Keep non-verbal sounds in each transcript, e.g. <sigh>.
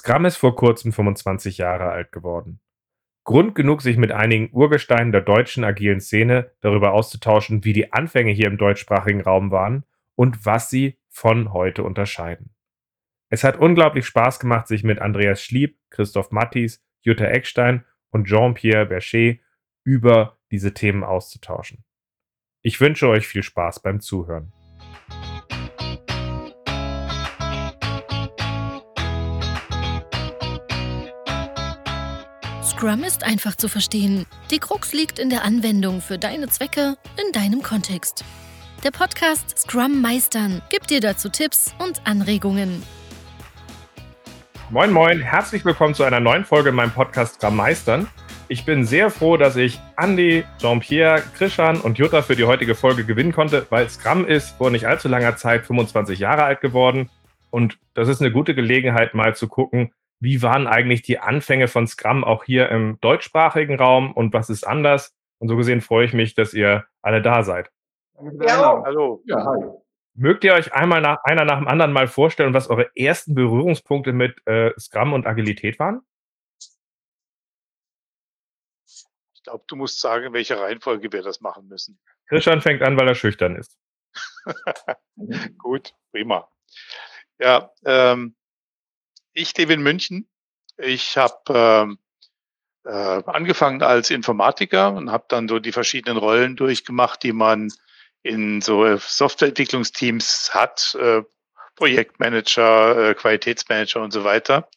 Scrum ist vor kurzem 25 Jahre alt geworden. Grund genug, sich mit einigen Urgesteinen der deutschen agilen Szene darüber auszutauschen, wie die Anfänge hier im deutschsprachigen Raum waren und was sie von heute unterscheiden. Es hat unglaublich Spaß gemacht, sich mit Andreas Schlieb, Christoph Mattis, Jutta Eckstein und Jean-Pierre Bercher über diese Themen auszutauschen. Ich wünsche euch viel Spaß beim Zuhören. Scrum ist einfach zu verstehen. Die Krux liegt in der Anwendung für deine Zwecke in deinem Kontext. Der Podcast Scrum Meistern gibt dir dazu Tipps und Anregungen. Moin, moin, herzlich willkommen zu einer neuen Folge in meinem Podcast Scrum Meistern. Ich bin sehr froh, dass ich Andy, Jean-Pierre, Krishan und Jutta für die heutige Folge gewinnen konnte, weil Scrum ist vor nicht allzu langer Zeit 25 Jahre alt geworden. Und das ist eine gute Gelegenheit, mal zu gucken, wie waren eigentlich die Anfänge von Scrum auch hier im deutschsprachigen Raum und was ist anders? Und so gesehen freue ich mich, dass ihr alle da seid. Ja, hallo. Ja, hi. Mögt ihr euch einmal nach einer nach dem anderen mal vorstellen, was eure ersten Berührungspunkte mit äh, Scrum und Agilität waren? Ich glaube, du musst sagen, in welcher Reihenfolge wir das machen müssen. Christian fängt an, weil er schüchtern ist. <laughs> Gut, prima. Ja, ähm, ich lebe in München. Ich habe ähm, äh, angefangen als Informatiker und habe dann so die verschiedenen Rollen durchgemacht, die man in so Softwareentwicklungsteams hat, äh, Projektmanager, äh, Qualitätsmanager und so weiter.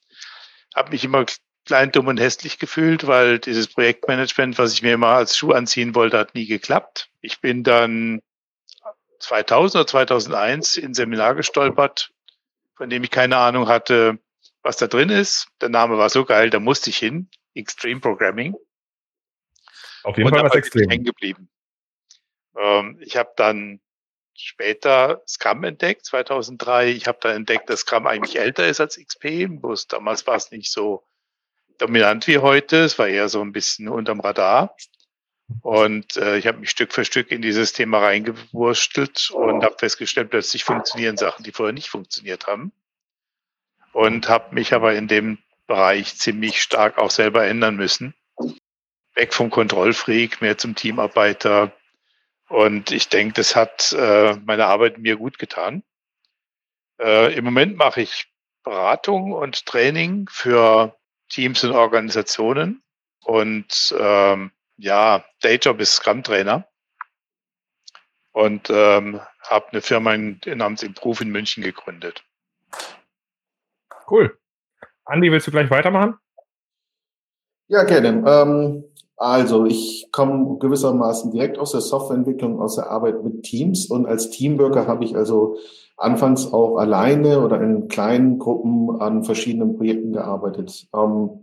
Habe mich immer klein, dumm und hässlich gefühlt, weil dieses Projektmanagement, was ich mir immer als Schuh anziehen wollte, hat nie geklappt. Ich bin dann 2000 oder 2001 in Seminar gestolpert, von dem ich keine Ahnung hatte, was da drin ist. Der Name war so geil, da musste ich hin. Extreme Programming. Auf jeden und Fall was extrem. hängen geblieben. Ähm, ich habe dann später Scrum entdeckt, 2003. Ich habe dann entdeckt, dass Scrum eigentlich älter ist als XP. Bloß damals war es nicht so dominant wie heute. Es war eher so ein bisschen unterm Radar. Und äh, ich habe mich Stück für Stück in dieses Thema reingewurstelt und habe festgestellt, plötzlich funktionieren Sachen, die vorher nicht funktioniert haben und habe mich aber in dem Bereich ziemlich stark auch selber ändern müssen. Weg vom Kontrollfreak, mehr zum Teamarbeiter. Und ich denke, das hat äh, meine Arbeit mir gut getan. Äh, Im Moment mache ich Beratung und Training für Teams und Organisationen. Und ähm, ja, Dayjob ist Scrum-Trainer. Und ähm, habe eine Firma in, namens Improve in München gegründet. Cool. Andi, willst du gleich weitermachen? Ja, gerne. Ähm, also ich komme gewissermaßen direkt aus der Softwareentwicklung, aus der Arbeit mit Teams und als Teamworker habe ich also anfangs auch alleine oder in kleinen Gruppen an verschiedenen Projekten gearbeitet. Ähm, äh,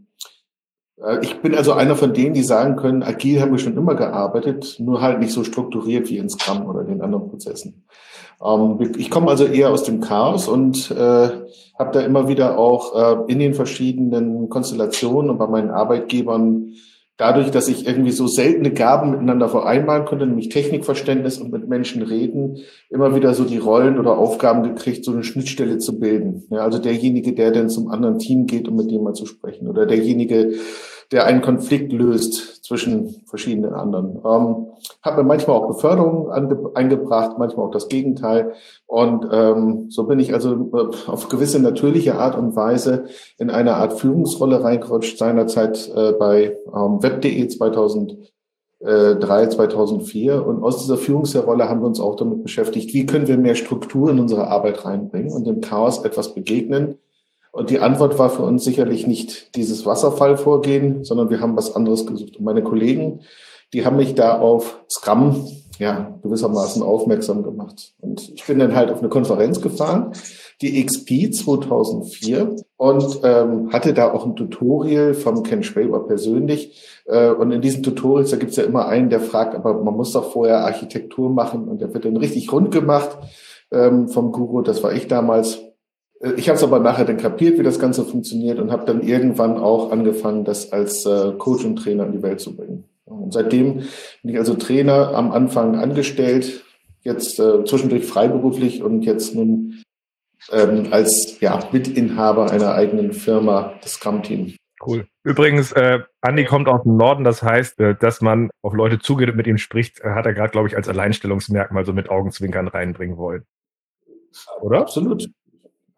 ich bin also einer von denen, die sagen können, agil haben wir schon immer gearbeitet, nur halt nicht so strukturiert wie in Scrum oder den anderen Prozessen. Ähm, ich komme also eher aus dem Chaos und äh, habe da immer wieder auch äh, in den verschiedenen Konstellationen und bei meinen Arbeitgebern dadurch, dass ich irgendwie so seltene Gaben miteinander vereinbaren konnte, nämlich Technikverständnis und mit Menschen reden, immer wieder so die Rollen oder Aufgaben gekriegt, so eine Schnittstelle zu bilden. Ja, also derjenige, der dann zum anderen Team geht, um mit dem mal zu sprechen oder derjenige, der einen Konflikt löst zwischen verschiedenen anderen. Ähm, hat mir manchmal auch Beförderung eingebracht, manchmal auch das Gegenteil. Und ähm, so bin ich also äh, auf gewisse natürliche Art und Weise in eine Art Führungsrolle reingerutscht, seinerzeit äh, bei ähm, web.de 2003, 2004. Und aus dieser Führungsrolle haben wir uns auch damit beschäftigt, wie können wir mehr Struktur in unsere Arbeit reinbringen und dem Chaos etwas begegnen und die Antwort war für uns sicherlich nicht dieses Wasserfallvorgehen, sondern wir haben was anderes gesucht. Und meine Kollegen, die haben mich da auf Scrum ja, gewissermaßen aufmerksam gemacht. Und ich bin dann halt auf eine Konferenz gefahren, die XP 2004, und ähm, hatte da auch ein Tutorial vom Ken Schwaber persönlich. Äh, und in diesen Tutorials, da gibt's ja immer einen, der fragt, aber man muss doch vorher Architektur machen und der wird dann richtig rund gemacht ähm, vom Guru. Das war ich damals. Äh, ich habe es aber nachher dann kapiert, wie das Ganze funktioniert und habe dann irgendwann auch angefangen, das als äh, Coach und Trainer in die Welt zu bringen. Und seitdem bin ich also Trainer am Anfang angestellt, jetzt äh, zwischendurch freiberuflich und jetzt nun ähm, als ja, Mitinhaber einer eigenen Firma, das Scrum-Team. Cool. Übrigens, äh, Andi kommt aus dem Norden, das heißt, äh, dass man auf Leute zugeht und mit ihm spricht, äh, hat er gerade, glaube ich, als Alleinstellungsmerkmal so mit Augenzwinkern reinbringen wollen. Oder? Absolut.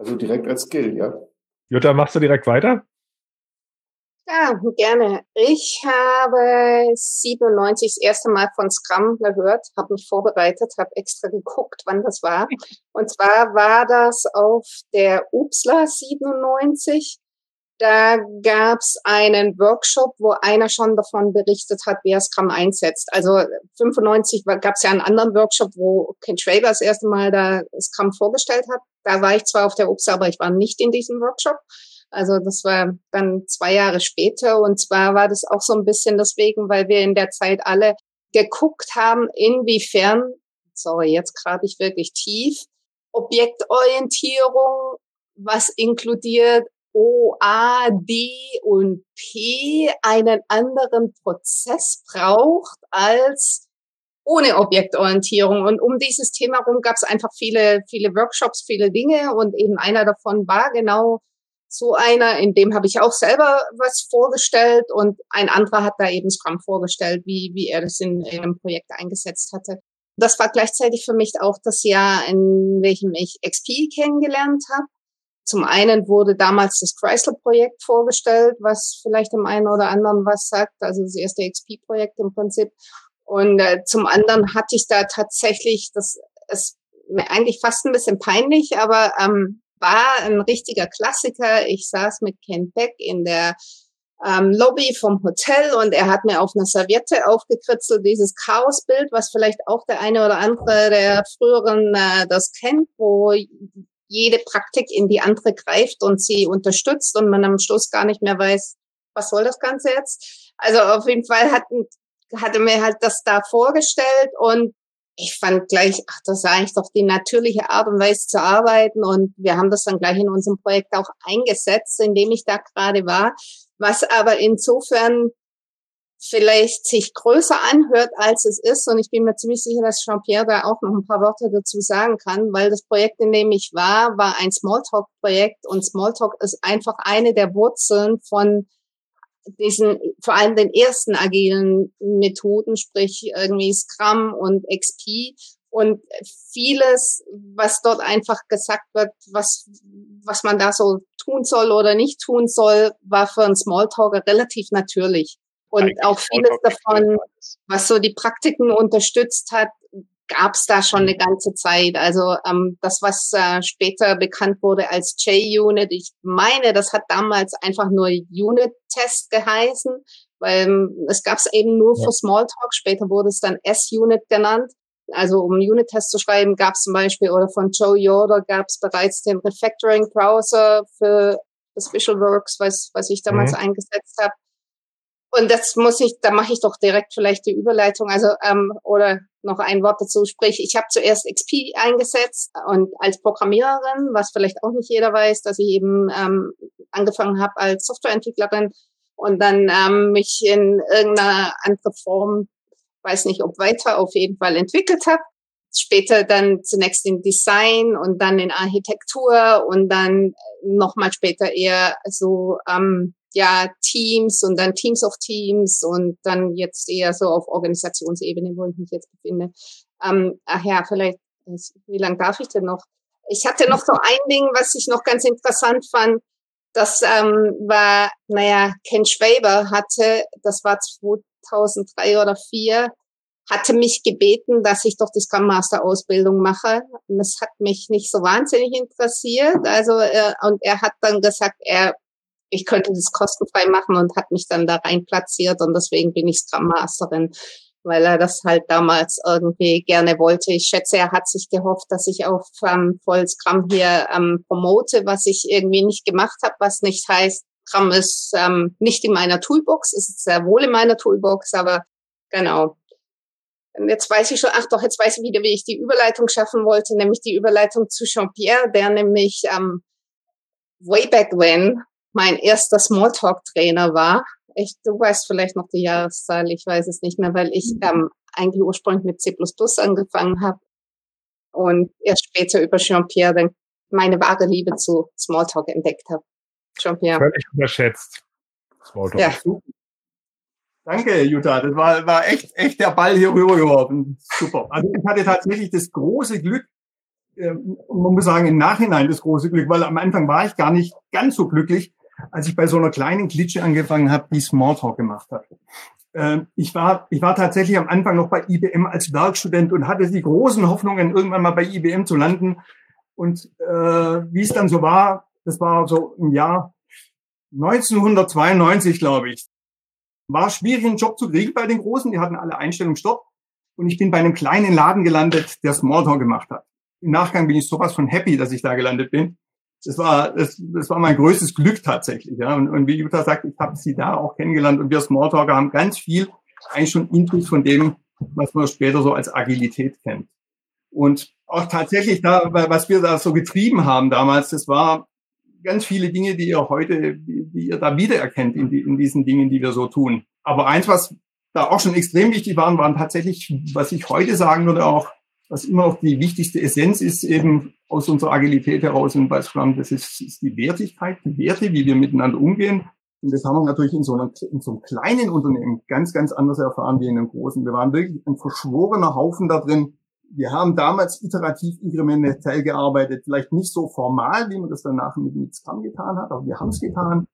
Also direkt als Skill, ja. Jutta, machst du direkt weiter? Ja, gerne. Ich habe 97 das erste Mal von Scrum gehört, habe mich vorbereitet, habe extra geguckt, wann das war. <laughs> Und zwar war das auf der UPSLA 97. Da gab's einen Workshop, wo einer schon davon berichtet hat, wie er Scrum einsetzt. Also 95 gab's ja einen anderen Workshop, wo Ken Schwaber das erste Mal da Scrum vorgestellt hat. Da war ich zwar auf der UPSLA, aber ich war nicht in diesem Workshop. Also das war dann zwei Jahre später und zwar war das auch so ein bisschen deswegen, weil wir in der Zeit alle geguckt haben, inwiefern, sorry, jetzt grabe ich wirklich tief, Objektorientierung, was inkludiert O, A, D und P einen anderen Prozess braucht als ohne Objektorientierung. Und um dieses Thema herum gab es einfach viele, viele Workshops, viele Dinge und eben einer davon war genau so einer, in dem habe ich auch selber was vorgestellt und ein anderer hat da eben Scrum vorgestellt, wie, wie er das in, in einem Projekt eingesetzt hatte. Das war gleichzeitig für mich auch das Jahr, in welchem ich XP kennengelernt habe. Zum einen wurde damals das Chrysler-Projekt vorgestellt, was vielleicht dem einen oder anderen was sagt, also das erste XP-Projekt im Prinzip. Und äh, zum anderen hatte ich da tatsächlich, das ist mir eigentlich fast ein bisschen peinlich, aber ähm, war ein richtiger Klassiker. Ich saß mit Ken Beck in der ähm, Lobby vom Hotel und er hat mir auf einer Serviette aufgekritzelt dieses Chaosbild, was vielleicht auch der eine oder andere der früheren äh, das kennt, wo jede Praktik in die andere greift und sie unterstützt und man am Schluss gar nicht mehr weiß, was soll das Ganze jetzt. Also auf jeden Fall hat, hatte mir halt das da vorgestellt und ich fand gleich, ach, das ist eigentlich doch die natürliche Art und Weise zu arbeiten. Und wir haben das dann gleich in unserem Projekt auch eingesetzt, in dem ich da gerade war. Was aber insofern vielleicht sich größer anhört, als es ist. Und ich bin mir ziemlich sicher, dass Jean-Pierre da auch noch ein paar Worte dazu sagen kann, weil das Projekt, in dem ich war, war ein Smalltalk-Projekt und Smalltalk ist einfach eine der Wurzeln von diesen, vor allem den ersten agilen Methoden, sprich irgendwie Scrum und XP und vieles, was dort einfach gesagt wird, was, was man da so tun soll oder nicht tun soll, war für einen Smalltalker relativ natürlich. Und Eigentlich auch vieles davon, was so die Praktiken unterstützt hat, gab es da schon eine ganze Zeit. Also ähm, das, was äh, später bekannt wurde als J-Unit, ich meine, das hat damals einfach nur Unit-Test geheißen, weil ähm, es gab es eben nur ja. für Smalltalk. Später wurde es dann S-Unit genannt. Also um Unit-Test zu schreiben, gab es zum Beispiel, oder von Joe Yoder gab es bereits den Refactoring-Browser für das Visualworks, was, was ich damals mhm. eingesetzt habe. Und das muss ich, da mache ich doch direkt vielleicht die Überleitung, also ähm, oder noch ein Wort dazu. Sprich, ich habe zuerst XP eingesetzt und als Programmiererin, was vielleicht auch nicht jeder weiß, dass ich eben ähm, angefangen habe als Softwareentwicklerin und dann ähm, mich in irgendeiner andere Form, weiß nicht ob weiter, auf jeden Fall entwickelt habe. Später dann zunächst in Design und dann in Architektur und dann nochmal später eher so ähm, ja, Teams und dann Teams of Teams und dann jetzt eher so auf Organisationsebene, wo ich mich jetzt befinde. Ähm, ach ja, vielleicht, wie lange darf ich denn noch? Ich hatte noch so ein Ding, was ich noch ganz interessant fand. Das ähm, war, naja, Ken Schwaber hatte, das war 2003 oder 2004, hatte mich gebeten, dass ich doch die Scrum Master Ausbildung mache. Und das hat mich nicht so wahnsinnig interessiert. Also äh, und er hat dann gesagt, er ich könnte das kostenfrei machen und hat mich dann da rein platziert und deswegen bin ich Scrum Masterin, weil er das halt damals irgendwie gerne wollte. Ich schätze, er hat sich gehofft, dass ich auf ähm, Voll Scrum hier ähm, promote, was ich irgendwie nicht gemacht habe, was nicht heißt, Scrum ist ähm, nicht in meiner Toolbox, ist sehr wohl in meiner Toolbox, aber genau. Jetzt weiß ich schon, ach doch, jetzt weiß ich wieder, wie ich die Überleitung schaffen wollte, nämlich die Überleitung zu Jean-Pierre, der nämlich ähm, way back when mein erster Smalltalk-Trainer war. Ich, du weißt vielleicht noch die Jahreszahl, ich weiß es nicht mehr, weil ich mhm. ähm, eigentlich ursprünglich mit C angefangen habe und erst später über Jean-Pierre dann meine wahre Liebe zu Smalltalk entdeckt habe. Jean-Pierre. Völlig unterschätzt. Smalltalk. Ja. Danke, Jutta. Das war, war echt, echt der Ball hier rübergeworfen. Super. Also ich hatte tatsächlich das große Glück, äh, man muss sagen, im Nachhinein das große Glück, weil am Anfang war ich gar nicht ganz so glücklich, als ich bei so einer kleinen Klitsche angefangen habe, die Smalltalk gemacht hat. Äh, ich war, ich war tatsächlich am Anfang noch bei IBM als Werkstudent und hatte die großen Hoffnungen, irgendwann mal bei IBM zu landen. Und äh, wie es dann so war, das war so im Jahr 1992, glaube ich. War schwierig, einen Job zu kriegen bei den Großen. Die hatten alle Einstellungen Stopp. Und ich bin bei einem kleinen Laden gelandet, der Smalltalk gemacht hat. Im Nachgang bin ich sowas von happy, dass ich da gelandet bin. Das war, das, das war mein größtes Glück tatsächlich. Ja. Und, und wie Jutta sagt, ich habe sie da auch kennengelernt und wir Smalltalker haben ganz viel eigentlich schon Input von dem, was man später so als Agilität kennt. Und auch tatsächlich da, was wir da so getrieben haben damals, das war ganz viele Dinge, die ihr heute, die, ihr da wiedererkennt in, die, in diesen Dingen, die wir so tun. Aber eins, was da auch schon extrem wichtig waren, waren tatsächlich, was ich heute sagen würde, auch, was immer noch die wichtigste Essenz ist, eben aus unserer Agilität heraus bei Scrum, das ist, ist die Wertigkeit, die Werte, wie wir miteinander umgehen. Und das haben wir natürlich in so, einer, in so einem kleinen Unternehmen ganz, ganz anders erfahren wie in einem großen. Wir waren wirklich ein verschworener Haufen da drin, wir haben damals iterativ inkrementell gearbeitet, vielleicht nicht so formal, wie man das danach mit, mit Scrum getan hat, aber wir haben es getan.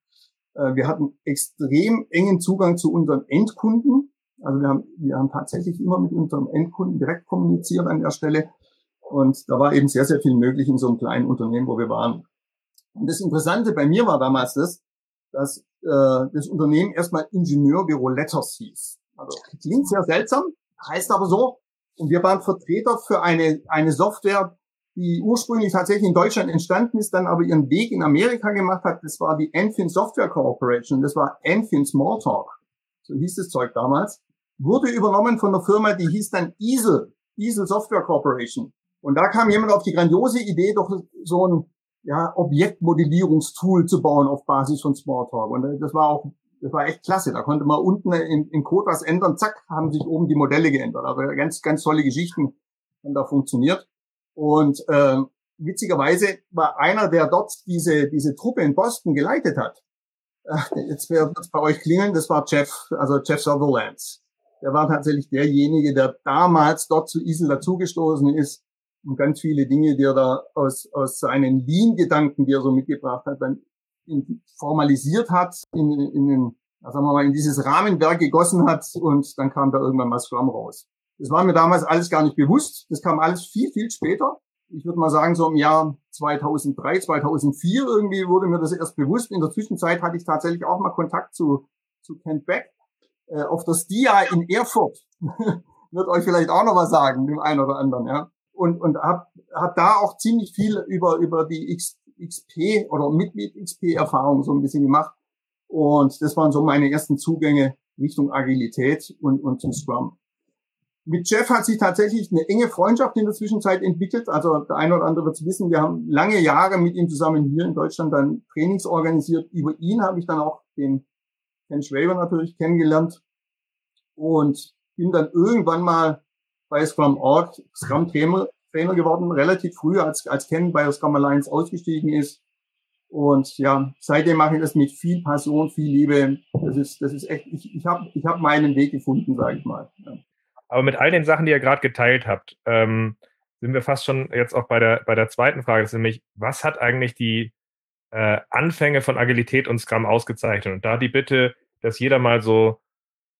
Äh, wir hatten extrem engen Zugang zu unseren Endkunden. Also wir haben, wir haben tatsächlich immer mit unserem Endkunden direkt kommuniziert an der Stelle. Und da war eben sehr, sehr viel möglich in so einem kleinen Unternehmen, wo wir waren. Und das Interessante bei mir war damals das, dass äh, das Unternehmen erstmal Ingenieurbüro Letters hieß. Also klingt sehr seltsam, heißt aber so, und wir waren Vertreter für eine, eine Software, die ursprünglich tatsächlich in Deutschland entstanden ist, dann aber ihren Weg in Amerika gemacht hat. Das war die Enfin Software Corporation. Das war Enfin Smalltalk. So hieß das Zeug damals. Wurde übernommen von einer Firma, die hieß dann Easel. Easel Software Corporation. Und da kam jemand auf die grandiose Idee, doch so ein ja, Objektmodellierungstool zu bauen auf Basis von Smalltalk. Und das war auch das war echt klasse. Da konnte man unten in, in Code was ändern, zack, haben sich oben die Modelle geändert. Also ganz, ganz tolle Geschichten haben da funktioniert. Und äh, witzigerweise war einer, der dort diese, diese Truppe in Boston geleitet hat. Ach, jetzt wird es bei euch klingeln, das war Jeff, also Jeff Sutherland. Der war tatsächlich derjenige, der damals dort zu ISIL dazugestoßen ist und ganz viele Dinge, die er da aus, aus seinen Lean-Gedanken, die er so mitgebracht hat, dann in, formalisiert hat, in, in, in, sagen wir mal, in dieses Rahmenwerk gegossen hat und dann kam da irgendwann mal Scrum raus. Das war mir damals alles gar nicht bewusst. Das kam alles viel, viel später. Ich würde mal sagen, so im Jahr 2003, 2004 irgendwie wurde mir das erst bewusst. In der Zwischenzeit hatte ich tatsächlich auch mal Kontakt zu, zu Kent Beck äh, auf der STIA in Erfurt. <laughs> wird euch vielleicht auch noch was sagen, dem einen oder anderen, ja. Und, und hab, hab da auch ziemlich viel über, über die X, XP oder mit, mit XP-Erfahrung so ein bisschen gemacht. Und das waren so meine ersten Zugänge Richtung Agilität und, und zum Scrum. Mit Jeff hat sich tatsächlich eine enge Freundschaft in der Zwischenzeit entwickelt. Also der eine oder andere wird es wissen, wir haben lange Jahre mit ihm zusammen hier in Deutschland dann Trainings organisiert. Über ihn habe ich dann auch den Ken Schwaber natürlich kennengelernt und bin dann irgendwann mal bei Scrum Org Scrum Trainer, Trainer geworden, relativ früh, als, als Ken bei der Scrum Alliance ausgestiegen ist. Und ja, seitdem mache ich das mit viel Passion, viel Liebe. Das ist, das ist echt, ich, ich habe ich hab meinen Weg gefunden, sage ich mal. Ja. Aber mit all den Sachen, die ihr gerade geteilt habt, ähm, sind wir fast schon jetzt auch bei der, bei der zweiten Frage, das ist nämlich, was hat eigentlich die äh, Anfänge von Agilität und Scrum ausgezeichnet? Und da die Bitte, dass jeder mal so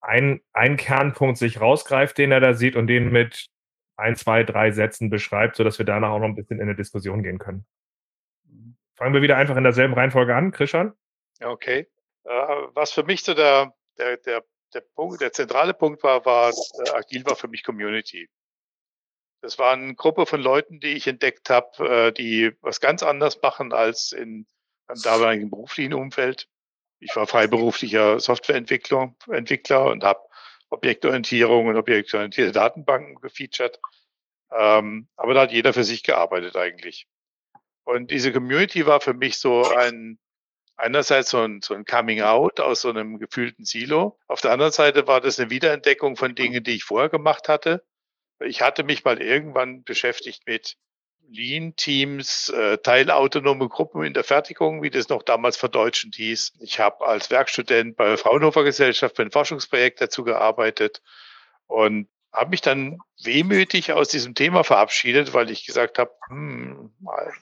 ein, ein Kernpunkt sich rausgreift, den er da sieht und den mit ein, zwei, drei Sätzen beschreibt, sodass wir danach auch noch ein bisschen in eine Diskussion gehen können. Fangen wir wieder einfach in derselben Reihenfolge an, Christian. Okay. Äh, was für mich so der, der, der, der Punkt, der zentrale Punkt war, war, äh, Agil war für mich Community. Das war eine Gruppe von Leuten, die ich entdeckt habe, äh, die was ganz anders machen als in meinem damaligen beruflichen Umfeld. Ich war freiberuflicher Softwareentwickler Entwickler und habe Objektorientierung und objektorientierte Datenbanken gefeatured. Ähm, aber da hat jeder für sich gearbeitet eigentlich. Und diese Community war für mich so ein, einerseits so ein, so ein Coming Out aus so einem gefühlten Silo. Auf der anderen Seite war das eine Wiederentdeckung von Dingen, die ich vorher gemacht hatte. Ich hatte mich mal irgendwann beschäftigt mit, Lean-Teams, äh, teilautonome Gruppen in der Fertigung, wie das noch damals verdeutschend hieß. Ich habe als Werkstudent bei der Fraunhofer Gesellschaft für ein Forschungsprojekt dazu gearbeitet und habe mich dann wehmütig aus diesem Thema verabschiedet, weil ich gesagt habe, hm,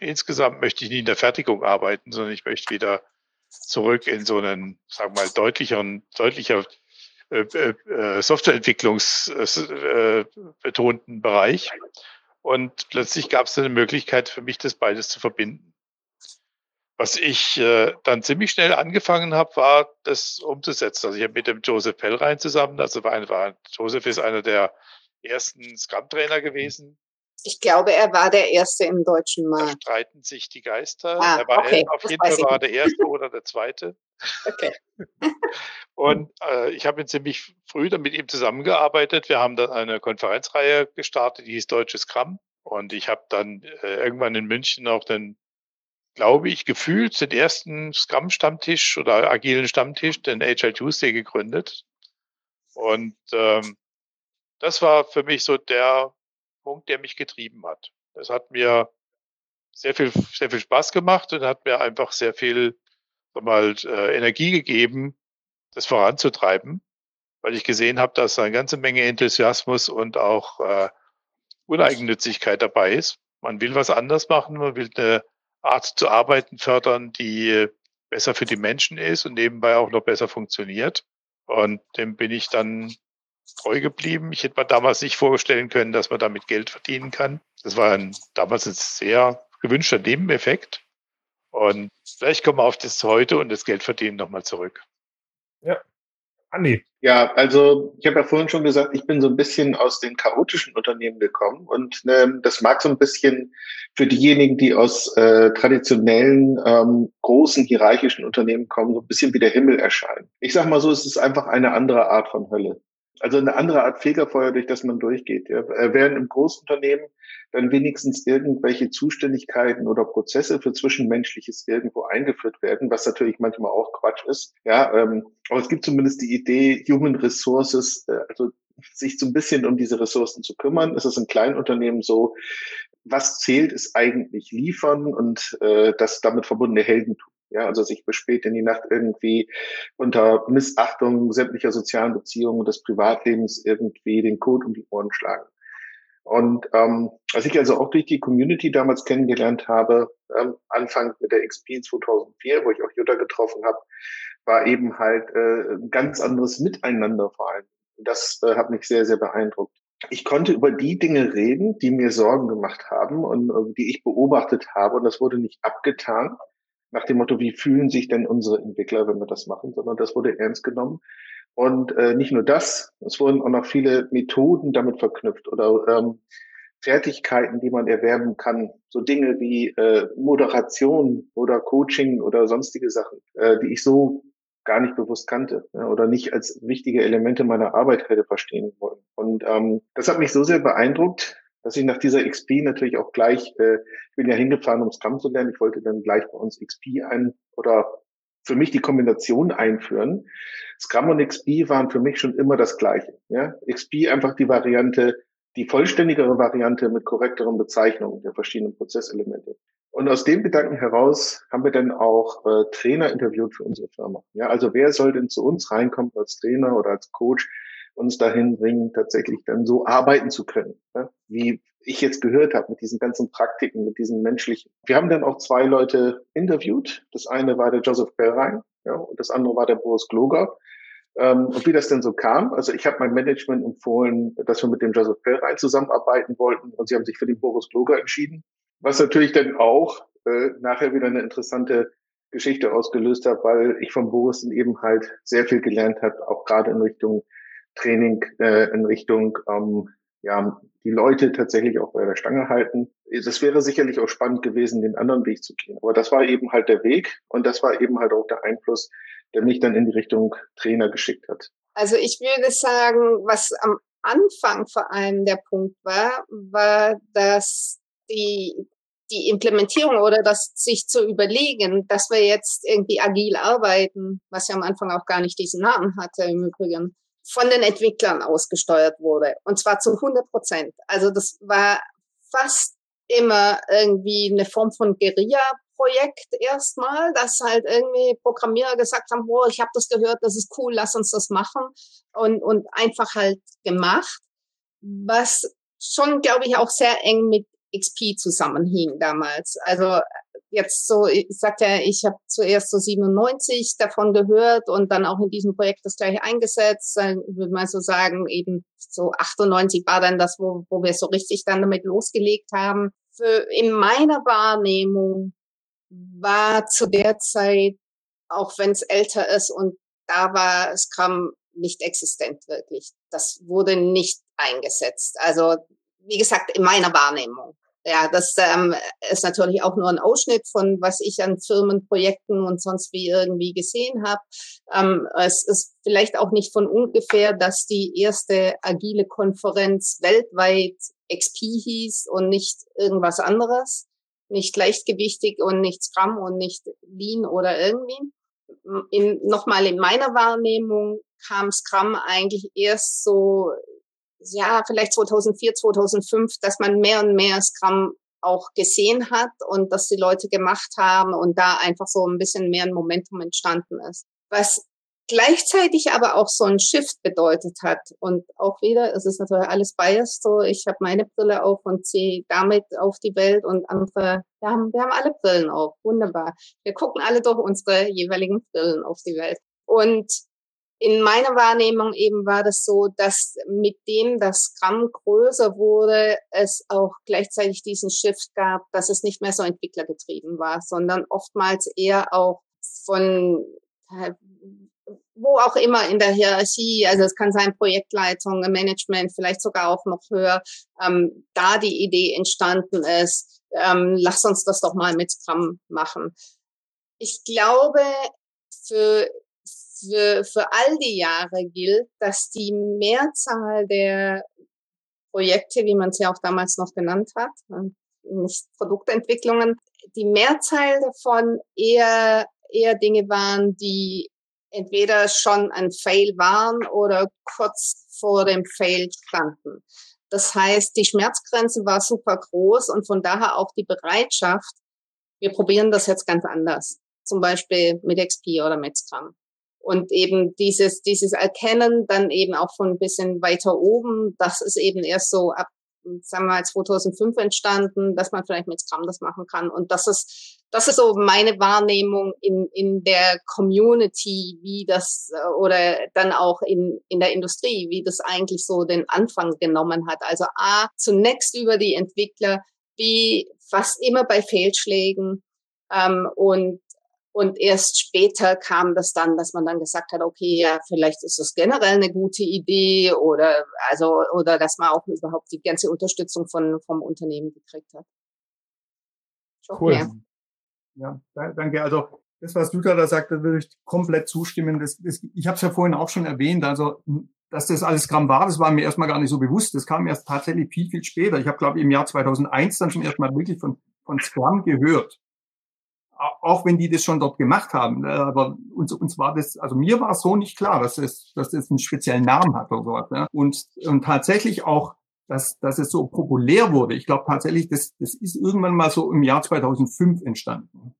insgesamt möchte ich nie in der Fertigung arbeiten, sondern ich möchte wieder zurück in so einen, sagen wir mal, deutlicheren, deutlicher äh, äh, äh Softwareentwicklungsbetonten äh, Bereich. Und plötzlich gab es eine Möglichkeit für mich, das beides zu verbinden. Was ich äh, dann ziemlich schnell angefangen habe, war das umzusetzen. Also ich habe mit dem Joseph Pellrein zusammen, also war, war, Joseph ist einer der ersten Scrum-Trainer gewesen. Ich glaube, er war der Erste im deutschen Markt. Da streiten sich die Geister. Ah, er war okay, auf jeden Fall war er der Erste oder der Zweite. Okay. <laughs> Und äh, ich habe ziemlich früh dann mit ihm zusammengearbeitet. Wir haben dann eine Konferenzreihe gestartet, die hieß Deutsches Scrum. Und ich habe dann äh, irgendwann in München auch den glaube ich, gefühlt den ersten Scrum-Stammtisch oder agilen Stammtisch, den Agile Tuesday gegründet. Und ähm, das war für mich so der Punkt, der mich getrieben hat. Das hat mir sehr viel, sehr viel Spaß gemacht und hat mir einfach sehr viel mal, äh, Energie gegeben, das voranzutreiben, weil ich gesehen habe, dass eine ganze Menge Enthusiasmus und auch äh, Uneigennützigkeit dabei ist. Man will was anders machen, man will eine Art zu arbeiten fördern, die besser für die Menschen ist und nebenbei auch noch besser funktioniert. Und dem bin ich dann treu geblieben. Ich hätte mir damals nicht vorstellen können, dass man damit Geld verdienen kann. Das war ein, damals ein sehr gewünschter Nebeneffekt. Und vielleicht kommen wir auf das heute und das Geldverdienen nochmal zurück. Ja, Andi. Ja, also ich habe ja vorhin schon gesagt, ich bin so ein bisschen aus den chaotischen Unternehmen gekommen und ähm, das mag so ein bisschen für diejenigen, die aus äh, traditionellen ähm, großen hierarchischen Unternehmen kommen, so ein bisschen wie der Himmel erscheinen. Ich sag mal so, es ist einfach eine andere Art von Hölle. Also eine andere Art Fegefeuer, durch das man durchgeht. Ja. Äh, während im Großunternehmen dann wenigstens irgendwelche Zuständigkeiten oder Prozesse für Zwischenmenschliches irgendwo eingeführt werden, was natürlich manchmal auch Quatsch ist. Ja, ähm, aber es gibt zumindest die Idee, Human Resources, äh, also sich so ein bisschen um diese Ressourcen zu kümmern. Es ist in kleinen Unternehmen so, was zählt, ist eigentlich liefern und äh, das damit verbundene Heldentum. Ja, also sich bis spät in die Nacht irgendwie unter Missachtung sämtlicher sozialen Beziehungen und des Privatlebens irgendwie den Code um die Ohren schlagen. Und ähm, was ich also auch durch die Community damals kennengelernt habe, ähm, Anfang mit der XP 2004, wo ich auch Jutta getroffen habe, war eben halt äh, ein ganz anderes Miteinander vor allem. Das äh, hat mich sehr, sehr beeindruckt. Ich konnte über die Dinge reden, die mir Sorgen gemacht haben und äh, die ich beobachtet habe. Und das wurde nicht abgetan nach dem Motto, wie fühlen sich denn unsere Entwickler, wenn wir das machen, sondern das wurde ernst genommen. Und äh, nicht nur das, es wurden auch noch viele Methoden damit verknüpft oder ähm, Fertigkeiten, die man erwerben kann, so Dinge wie äh, Moderation oder Coaching oder sonstige Sachen, äh, die ich so gar nicht bewusst kannte ja, oder nicht als wichtige Elemente meiner Arbeit hätte verstehen wollen. Und ähm, das hat mich so sehr beeindruckt, dass ich nach dieser XP natürlich auch gleich, äh, ich bin ja hingefahren, um Scrum zu lernen, ich wollte dann gleich bei uns XP ein oder für mich die Kombination einführen. Scrum und XP waren für mich schon immer das Gleiche. Ja? XP einfach die Variante, die vollständigere Variante mit korrekteren Bezeichnungen der verschiedenen Prozesselemente. Und aus dem Gedanken heraus haben wir dann auch äh, Trainer interviewt für unsere Firma. Ja, also wer soll denn zu uns reinkommen als Trainer oder als Coach, uns dahin bringen, tatsächlich dann so arbeiten zu können, ja? wie ich jetzt gehört habe mit diesen ganzen Praktiken, mit diesen menschlichen. Wir haben dann auch zwei Leute interviewt. Das eine war der Joseph Bellrein ja, und das andere war der Boris Gloger. Ähm, und wie das denn so kam, also ich habe mein Management empfohlen, dass wir mit dem Joseph Bellrein zusammenarbeiten wollten und sie haben sich für den Boris Gloger entschieden, was natürlich dann auch äh, nachher wieder eine interessante Geschichte ausgelöst hat, weil ich von Boris eben halt sehr viel gelernt habe, auch gerade in Richtung Training, äh, in Richtung ähm, ja, die Leute tatsächlich auch bei der Stange halten. Das wäre sicherlich auch spannend gewesen, den anderen Weg zu gehen. Aber das war eben halt der Weg und das war eben halt auch der Einfluss, der mich dann in die Richtung Trainer geschickt hat. Also ich würde sagen, was am Anfang vor allem der Punkt war, war, dass die, die Implementierung oder das sich zu überlegen, dass wir jetzt irgendwie agil arbeiten, was ja am Anfang auch gar nicht diesen Namen hatte im Übrigen, von den Entwicklern ausgesteuert wurde. Und zwar zu 100 Prozent. Also das war fast immer irgendwie eine Form von Guerilla-Projekt erstmal, dass halt irgendwie Programmierer gesagt haben, oh, ich habe das gehört, das ist cool, lass uns das machen und, und einfach halt gemacht, was schon, glaube ich, auch sehr eng mit XP zusammenhing damals. Also jetzt so, ich sagte ja, ich habe zuerst so 97 davon gehört und dann auch in diesem Projekt das gleiche eingesetzt. Dann würde man so sagen, eben so 98 war dann das, wo, wo wir so richtig dann damit losgelegt haben. Für, in meiner Wahrnehmung war zu der Zeit, auch wenn es älter ist und da war Scrum nicht existent wirklich. Das wurde nicht eingesetzt. Also wie gesagt, in meiner Wahrnehmung. Ja, das ähm, ist natürlich auch nur ein Ausschnitt von, was ich an Firmenprojekten und sonst wie irgendwie gesehen habe. Ähm, es ist vielleicht auch nicht von ungefähr, dass die erste agile Konferenz weltweit XP hieß und nicht irgendwas anderes, nicht leichtgewichtig und nicht Scrum und nicht Lean oder irgendwie. In, Nochmal in meiner Wahrnehmung kam Scrum eigentlich erst so ja, vielleicht 2004, 2005, dass man mehr und mehr Scrum auch gesehen hat und dass die Leute gemacht haben und da einfach so ein bisschen mehr ein Momentum entstanden ist. Was gleichzeitig aber auch so ein Shift bedeutet hat. Und auch wieder, es ist natürlich alles biased, so ich habe meine Brille auf und sehe damit auf die Welt und andere, wir haben, wir haben alle Brillen auf, wunderbar. Wir gucken alle durch unsere jeweiligen Brillen auf die Welt. Und in meiner Wahrnehmung eben war das so, dass mit dem das Scrum größer wurde, es auch gleichzeitig diesen Shift gab, dass es nicht mehr so entwicklergetrieben war, sondern oftmals eher auch von äh, wo auch immer in der Hierarchie, also es kann sein Projektleitung, Management, vielleicht sogar auch noch höher, ähm, da die Idee entstanden ist, ähm, lass uns das doch mal mit Scrum machen. Ich glaube, für für, für all die Jahre gilt, dass die Mehrzahl der Projekte, wie man sie auch damals noch genannt hat, ne, nicht Produktentwicklungen, die Mehrzahl davon eher, eher Dinge waren, die entweder schon ein Fail waren oder kurz vor dem Fail standen. Das heißt, die Schmerzgrenze war super groß und von daher auch die Bereitschaft, wir probieren das jetzt ganz anders. Zum Beispiel mit XP oder mit Scrum. Und eben dieses, dieses Erkennen dann eben auch von ein bisschen weiter oben, das ist eben erst so ab, sagen wir mal, 2005 entstanden, dass man vielleicht mit Scrum das machen kann. Und das ist, das ist so meine Wahrnehmung in, in der Community, wie das, oder dann auch in, in der Industrie, wie das eigentlich so den Anfang genommen hat. Also A, zunächst über die Entwickler, wie fast immer bei Fehlschlägen, ähm, und und erst später kam das dann, dass man dann gesagt hat, okay, ja, vielleicht ist das generell eine gute Idee oder also oder dass man auch überhaupt die ganze Unterstützung von vom Unternehmen gekriegt hat. Cool. Mehr. Ja, danke. Also das, was Luther da sagt, da würde ich komplett zustimmen. Das, das, ich habe es ja vorhin auch schon erwähnt. Also dass das alles Gramm war, das war mir erstmal gar nicht so bewusst. Das kam erst tatsächlich viel, viel später. Ich habe, glaube ich, im Jahr 2001 dann schon erstmal wirklich von, von Scrum gehört auch wenn die das schon dort gemacht haben. Ne, aber uns, uns war das, also mir war es so nicht klar, dass es, dass es einen speziellen Namen hat oder sowas. Ne? Und, und tatsächlich auch, dass, dass es so populär wurde. Ich glaube tatsächlich, das, das ist irgendwann mal so im Jahr 2005 entstanden.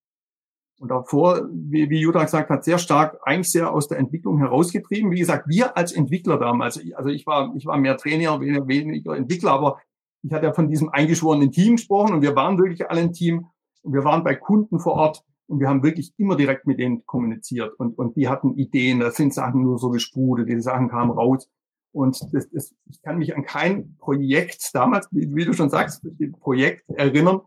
Und davor, wie, wie Jutta gesagt hat, sehr stark eigentlich sehr aus der Entwicklung herausgetrieben. Wie gesagt, wir als Entwickler damals, also ich war, ich war mehr Trainer, weniger, weniger Entwickler, aber ich hatte ja von diesem eingeschworenen Team gesprochen und wir waren wirklich alle ein Team. Und wir waren bei Kunden vor Ort und wir haben wirklich immer direkt mit denen kommuniziert und, und die hatten Ideen, da sind Sachen nur so gesprudelt, die Sachen kamen raus. Und das, das, ich kann mich an kein Projekt damals, wie, wie du schon sagst, Projekt erinnern,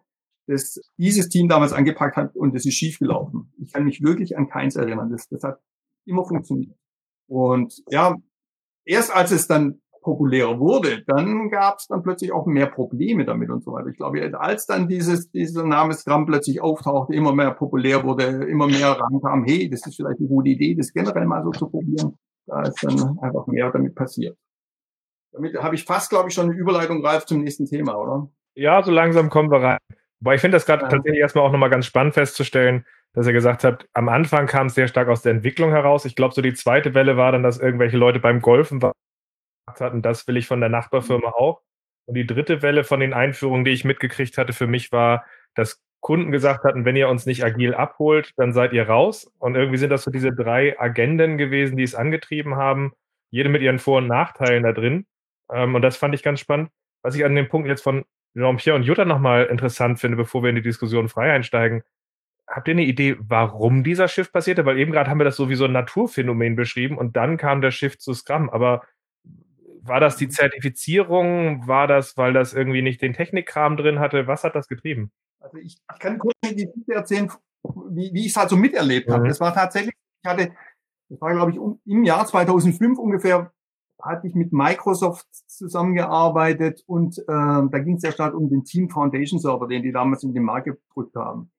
das dieses Team damals angepackt hat und es ist schiefgelaufen. Ich kann mich wirklich an keins erinnern. Das, das hat immer funktioniert. Und ja, erst als es dann populärer wurde, dann gab es dann plötzlich auch mehr Probleme damit und so weiter. Ich glaube, als dann dieses, dieser Name Scrum plötzlich auftauchte, immer mehr populär wurde, immer mehr rankam, hey, das ist vielleicht eine gute Idee, das generell mal so zu probieren, da ist dann einfach mehr damit passiert. Damit habe ich fast, glaube ich, schon eine Überleitung, Ralf, zum nächsten Thema, oder? Ja, so langsam kommen wir rein. Wobei ich finde das gerade ja. tatsächlich erstmal auch nochmal ganz spannend festzustellen, dass ihr gesagt habt, am Anfang kam es sehr stark aus der Entwicklung heraus. Ich glaube, so die zweite Welle war dann, dass irgendwelche Leute beim Golfen waren hat und das will ich von der Nachbarfirma auch. Und die dritte Welle von den Einführungen, die ich mitgekriegt hatte, für mich war, dass Kunden gesagt hatten, wenn ihr uns nicht agil abholt, dann seid ihr raus. Und irgendwie sind das so diese drei Agenden gewesen, die es angetrieben haben, jede mit ihren Vor- und Nachteilen da drin. Ähm, und das fand ich ganz spannend. Was ich an dem Punkt jetzt von Jean-Pierre und Jutta nochmal interessant finde, bevor wir in die Diskussion frei einsteigen, habt ihr eine Idee, warum dieser Shift passierte? Weil eben gerade haben wir das so wie so ein Naturphänomen beschrieben und dann kam der Shift zu Scrum. Aber war das die Zertifizierung? War das, weil das irgendwie nicht den Technikkram drin hatte? Was hat das getrieben? Also ich, ich kann kurz die Geschichte erzählen, wie, wie ich es halt so miterlebt mhm. habe. Das war tatsächlich, ich hatte, das war glaube ich um, im Jahr 2005 ungefähr, hatte ich mit Microsoft zusammengearbeitet und äh, da ging es ja stark um den Team Foundation Server, den die damals in den Markt gedrückt haben.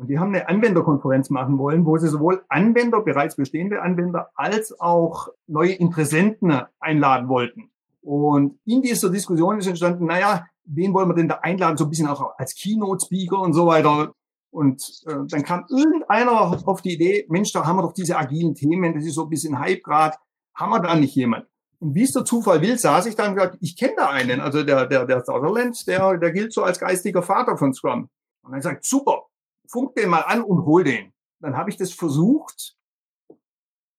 Und die haben eine Anwenderkonferenz machen wollen, wo sie sowohl Anwender, bereits bestehende Anwender, als auch neue Interessenten einladen wollten. Und in dieser Diskussion ist entstanden, naja, wen wollen wir denn da einladen, so ein bisschen auch als Keynote-Speaker und so weiter. Und äh, dann kam irgendeiner auf die Idee, Mensch, da haben wir doch diese agilen Themen, das ist so ein bisschen Hype grad, haben wir da nicht jemand? Und wie es der Zufall will, saß ich da und gesagt, ich kenne da einen, also der, der, der Sutherland, der, der gilt so als geistiger Vater von Scrum. Und dann sagt, super, funk den mal an und hol den. Dann habe ich das versucht.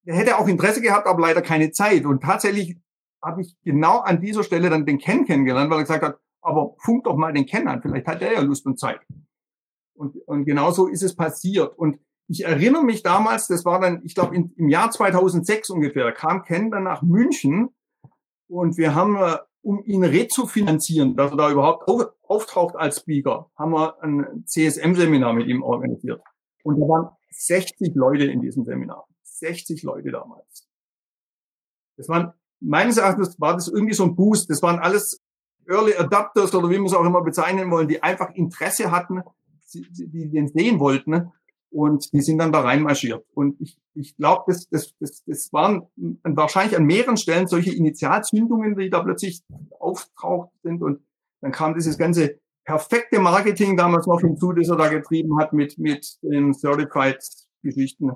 Der hätte auch Interesse gehabt, aber leider keine Zeit. Und tatsächlich habe ich genau an dieser Stelle dann den Ken kennengelernt, weil er gesagt hat, aber funk doch mal den Ken an, vielleicht hat der ja Lust und Zeit. Und, und genau so ist es passiert. Und ich erinnere mich damals, das war dann, ich glaube, im Jahr 2006 ungefähr, da kam Ken dann nach München und wir haben, äh, um ihn rezufinanzieren, dass er da überhaupt auftaucht als Speaker, haben wir ein CSM-Seminar mit ihm organisiert. Und da waren 60 Leute in diesem Seminar. 60 Leute damals. Das waren, meines Erachtens war das irgendwie so ein Boost. Das waren alles Early Adapters oder wie man es auch immer bezeichnen wollen, die einfach Interesse hatten, die, den sehen wollten und die sind dann da reinmarschiert. Und ich, ich glaube, das, das, das, das waren wahrscheinlich an mehreren Stellen solche Initialzündungen, die da plötzlich auftaucht sind und dann kam dieses ganze perfekte Marketing damals noch hinzu, das er da getrieben hat mit, mit den Certified-Geschichten.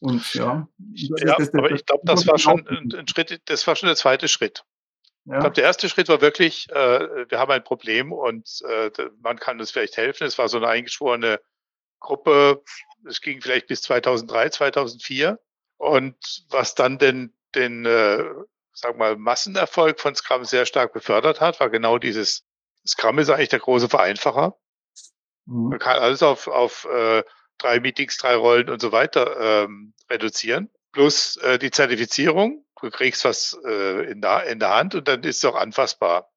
Und ja. ja das, das, aber ich glaube, das war schon ein, Schritt, das war schon der zweite Schritt. Ja. Ich glaube, der erste Schritt war wirklich, äh, wir haben ein Problem und äh, man kann uns vielleicht helfen. Es war so eine eingeschworene Gruppe. Es ging vielleicht bis 2003, 2004. Und was dann den, den äh, sag mal, Massenerfolg von Scrum sehr stark befördert hat, war genau dieses, Scrum ist eigentlich der große Vereinfacher. Mhm. Man kann alles auf, auf äh, drei Meetings, drei Rollen und so weiter ähm, reduzieren. Plus äh, die Zertifizierung, du kriegst was äh, in, der, in der Hand und dann ist es auch anfassbar.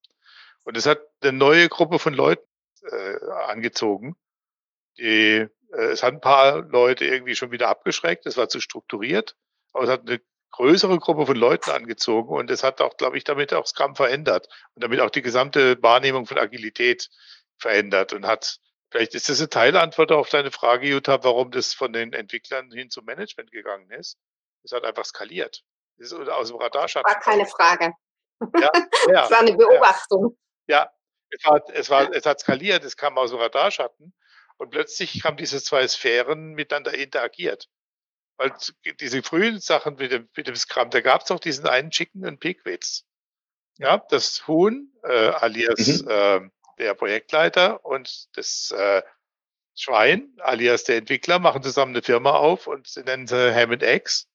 Und es hat eine neue Gruppe von Leuten äh, angezogen. Die, äh, es hat ein paar Leute irgendwie schon wieder abgeschreckt, es war zu strukturiert, aber es hat eine größere Gruppe von Leuten angezogen und es hat auch, glaube ich, damit auch Scrum verändert und damit auch die gesamte Wahrnehmung von Agilität verändert und hat, vielleicht ist das eine Teilantwort auf deine Frage, Jutta, warum das von den Entwicklern hin zum Management gegangen ist. Es hat einfach skaliert. Das ist aus dem Radarschatten. War keine Frage. Ja, <laughs> ja, das war eine Beobachtung. Ja, ja. Es, war, es, war, es hat skaliert, es kam aus dem Radarschatten und plötzlich haben diese zwei Sphären miteinander interagiert. Weil diese frühen Sachen mit dem, mit dem Scrum, da gab es auch diesen einen Chicken und Pigwitz. Ja, das Huhn, äh, alias mhm. äh, der Projektleiter und das äh, Schwein, alias der Entwickler, machen zusammen eine Firma auf und sie nennen sie Ham and Eggs.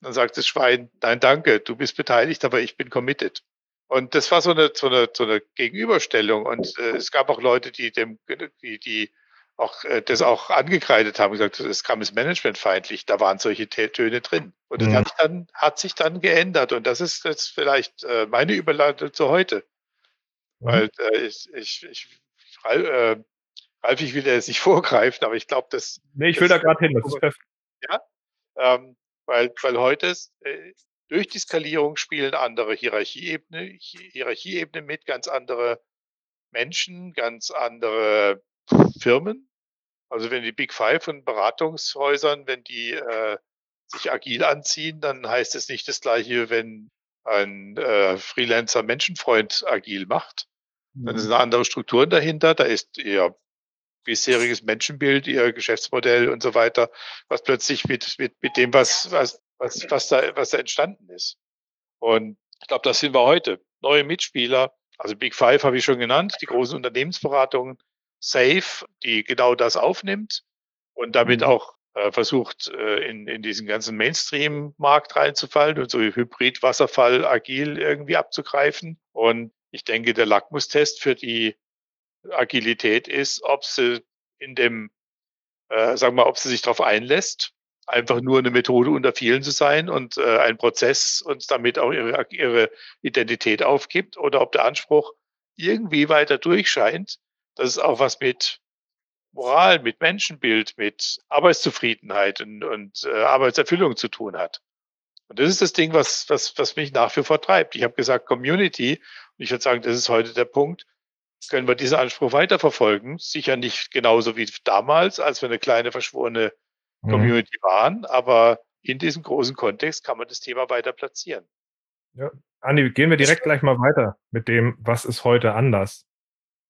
Dann sagt das Schwein, nein, danke, du bist beteiligt, aber ich bin committed. Und das war so eine, so eine, so eine Gegenüberstellung. Und äh, es gab auch Leute, die dem, die, die auch äh, das auch angekreidet haben, gesagt, das kam ist managementfeindlich, da waren solche Töne drin. Und das mhm. hat, sich dann, hat sich dann geändert. Und das ist jetzt vielleicht äh, meine Überleitung zu heute. Mhm. Weil äh, ich, ich, ich äh, Ralf, ich will jetzt nicht <laughs> vorgreifen, aber ich glaube, dass. Nee, ich will da gerade hin, das ist perfekt. Ja, ähm, weil, weil heute ist, äh, durch die Skalierung spielen andere Hierarchieebene, Hierarchieebene mit, ganz andere Menschen, ganz andere Firmen. Also wenn die Big Five von Beratungshäusern, wenn die äh, sich agil anziehen, dann heißt es nicht das gleiche, wenn ein äh, Freelancer Menschenfreund agil macht. Dann sind mhm. andere Strukturen dahinter. Da ist ihr bisheriges Menschenbild, ihr Geschäftsmodell und so weiter, was plötzlich mit, mit, mit dem, was, was, was, was, da, was da entstanden ist. Und ich glaube, das sind wir heute. Neue Mitspieler, Also Big Five habe ich schon genannt, die großen Unternehmensberatungen, Safe, die genau das aufnimmt und damit mhm. auch äh, versucht, äh, in, in diesen ganzen Mainstream-Markt reinzufallen und so Hybrid, Wasserfall, agil irgendwie abzugreifen. Und ich denke, der Lackmustest für die Agilität ist, ob sie in dem, äh, sagen wir mal, ob sie sich darauf einlässt, einfach nur eine Methode unter vielen zu sein und äh, ein Prozess und damit auch ihre, ihre Identität aufgibt oder ob der Anspruch irgendwie weiter durchscheint, dass es auch was mit Moral, mit Menschenbild, mit Arbeitszufriedenheit und, und äh, Arbeitserfüllung zu tun hat. Und das ist das Ding, was, was, was mich nach wie vor treibt. Ich habe gesagt Community und ich würde sagen, das ist heute der Punkt. Können wir diesen Anspruch weiterverfolgen? Sicher nicht genauso wie damals, als wir eine kleine verschworene mhm. Community mhm. waren, aber in diesem großen Kontext kann man das Thema weiter platzieren. Ja. Andi, gehen wir direkt gleich mal weiter mit dem, was ist heute anders?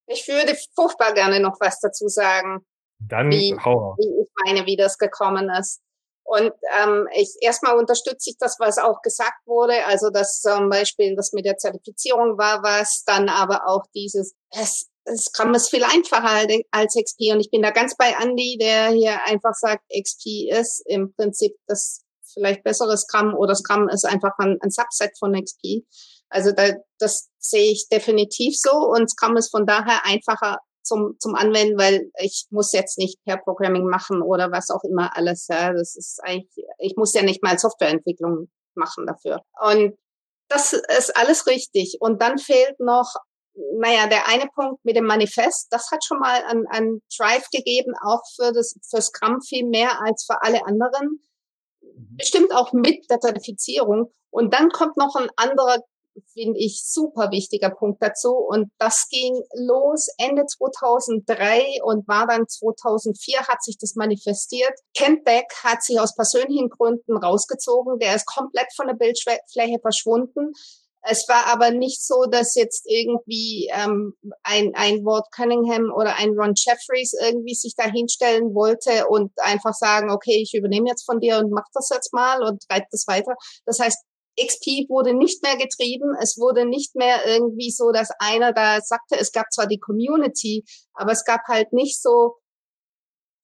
Ich würde furchtbar gerne noch was dazu sagen. Dann wie, hau wie ich meine, wie das gekommen ist. Und ähm, ich erstmal unterstütze ich das, was auch gesagt wurde, also dass zum Beispiel das mit der Zertifizierung war was, dann aber auch dieses, es, Scrum ist viel einfacher als XP und ich bin da ganz bei Andy, der hier einfach sagt, XP ist im Prinzip das vielleicht bessere Scrum oder Scrum ist einfach ein, ein Subset von XP. Also da, das sehe ich definitiv so und Scrum ist von daher einfacher zum, zum Anwenden, weil ich muss jetzt nicht per Programming machen oder was auch immer alles. Ja. Das ist eigentlich, ich muss ja nicht mal Softwareentwicklung machen dafür. Und das ist alles richtig. Und dann fehlt noch, naja, der eine Punkt mit dem Manifest, das hat schon mal an, an Drive gegeben, auch für das, für Scrum viel mehr als für alle anderen. Mhm. Bestimmt auch mit der Zertifizierung. Und dann kommt noch ein anderer finde ich, super wichtiger Punkt dazu. Und das ging los Ende 2003 und war dann 2004 hat sich das manifestiert. Kent Beck hat sich aus persönlichen Gründen rausgezogen. Der ist komplett von der Bildfläche verschwunden. Es war aber nicht so, dass jetzt irgendwie ähm, ein, ein Wort Cunningham oder ein Ron Jeffries irgendwie sich da hinstellen wollte und einfach sagen, okay, ich übernehme jetzt von dir und mach das jetzt mal und treibe das weiter. Das heißt, XP wurde nicht mehr getrieben. Es wurde nicht mehr irgendwie so, dass einer da sagte, es gab zwar die Community, aber es gab halt nicht so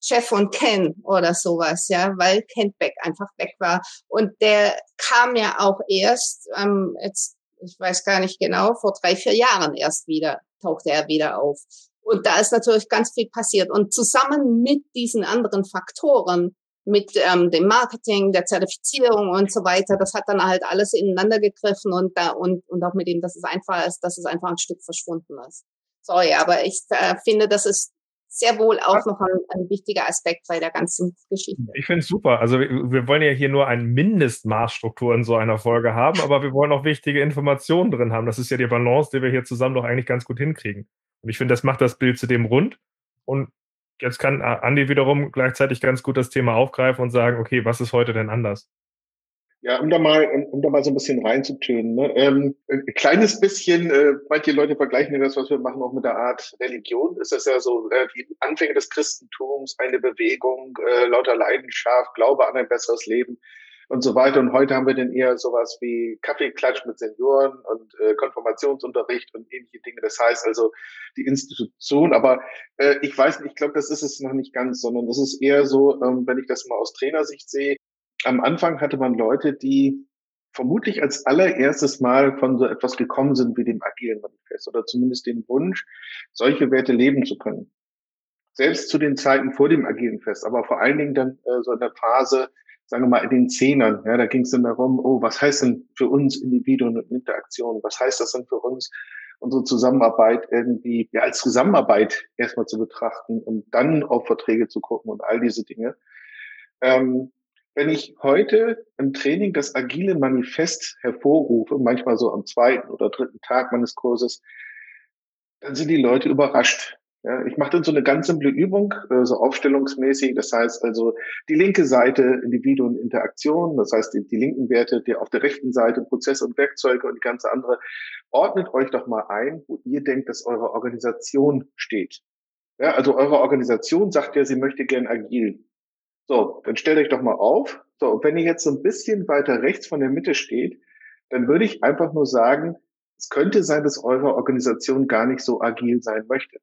Jeff und Ken oder sowas, ja, weil Ken Beck einfach weg war. Und der kam ja auch erst, ähm, jetzt, ich weiß gar nicht genau, vor drei, vier Jahren erst wieder, tauchte er wieder auf. Und da ist natürlich ganz viel passiert. Und zusammen mit diesen anderen Faktoren mit ähm, dem Marketing, der Zertifizierung und so weiter. Das hat dann halt alles ineinander gegriffen und da und, und auch mit dem, dass es einfach ist, dass es einfach ein Stück verschwunden ist. Sorry, aber ich äh, finde, das ist sehr wohl auch noch ein, ein wichtiger Aspekt bei der ganzen Geschichte. Ich finde es super. Also wir, wir, wollen ja hier nur ein Mindestmaßstruktur in so einer Folge haben, aber wir wollen auch wichtige Informationen drin haben. Das ist ja die Balance, die wir hier zusammen doch eigentlich ganz gut hinkriegen. Und ich finde, das macht das Bild zudem rund. Und jetzt kann Andi wiederum gleichzeitig ganz gut das Thema aufgreifen und sagen, okay, was ist heute denn anders? Ja, um da mal, um da mal so ein bisschen reinzutönen. Ne? Ähm, ein kleines bisschen, äh, manche Leute vergleichen das, was wir machen, auch mit der Art Religion. Ist das ja so äh, die Anfänge des Christentums, eine Bewegung, äh, lauter Leidenschaft, Glaube an ein besseres Leben und so weiter. Und heute haben wir dann eher sowas wie Kaffeeklatsch mit Senioren und äh, Konfirmationsunterricht und ähnliche Dinge. Das heißt also die Institution. Aber äh, ich weiß nicht, ich glaube, das ist es noch nicht ganz, sondern das ist eher so, ähm, wenn ich das mal aus Trainersicht sehe. Am Anfang hatte man Leute, die vermutlich als allererstes Mal von so etwas gekommen sind wie dem agilen Manifest oder zumindest den Wunsch, solche Werte leben zu können. Selbst zu den Zeiten vor dem agilen Fest, aber vor allen Dingen dann äh, so in der Phase, sagen wir mal, in den Zehnern, ja, da ging es dann darum, oh, was heißt denn für uns Individuen und Interaktion? Was heißt das denn für uns, unsere Zusammenarbeit irgendwie ja, als Zusammenarbeit erstmal zu betrachten und dann auf Verträge zu gucken und all diese Dinge. Ähm, wenn ich heute im Training das agile Manifest hervorrufe, manchmal so am zweiten oder dritten Tag meines Kurses, dann sind die Leute überrascht. Ja, ich mache dann so eine ganz simple Übung, äh, so aufstellungsmäßig. Das heißt also die linke Seite Individuum und Interaktion, das heißt die, die linken Werte, die auf der rechten Seite Prozesse und Werkzeuge und die ganze andere. Ordnet euch doch mal ein, wo ihr denkt, dass eure Organisation steht. Ja, also eure Organisation sagt ja, sie möchte gern agil. So, dann stellt euch doch mal auf. So, und wenn ihr jetzt so ein bisschen weiter rechts von der Mitte steht, dann würde ich einfach nur sagen, es könnte sein, dass eure Organisation gar nicht so agil sein möchte.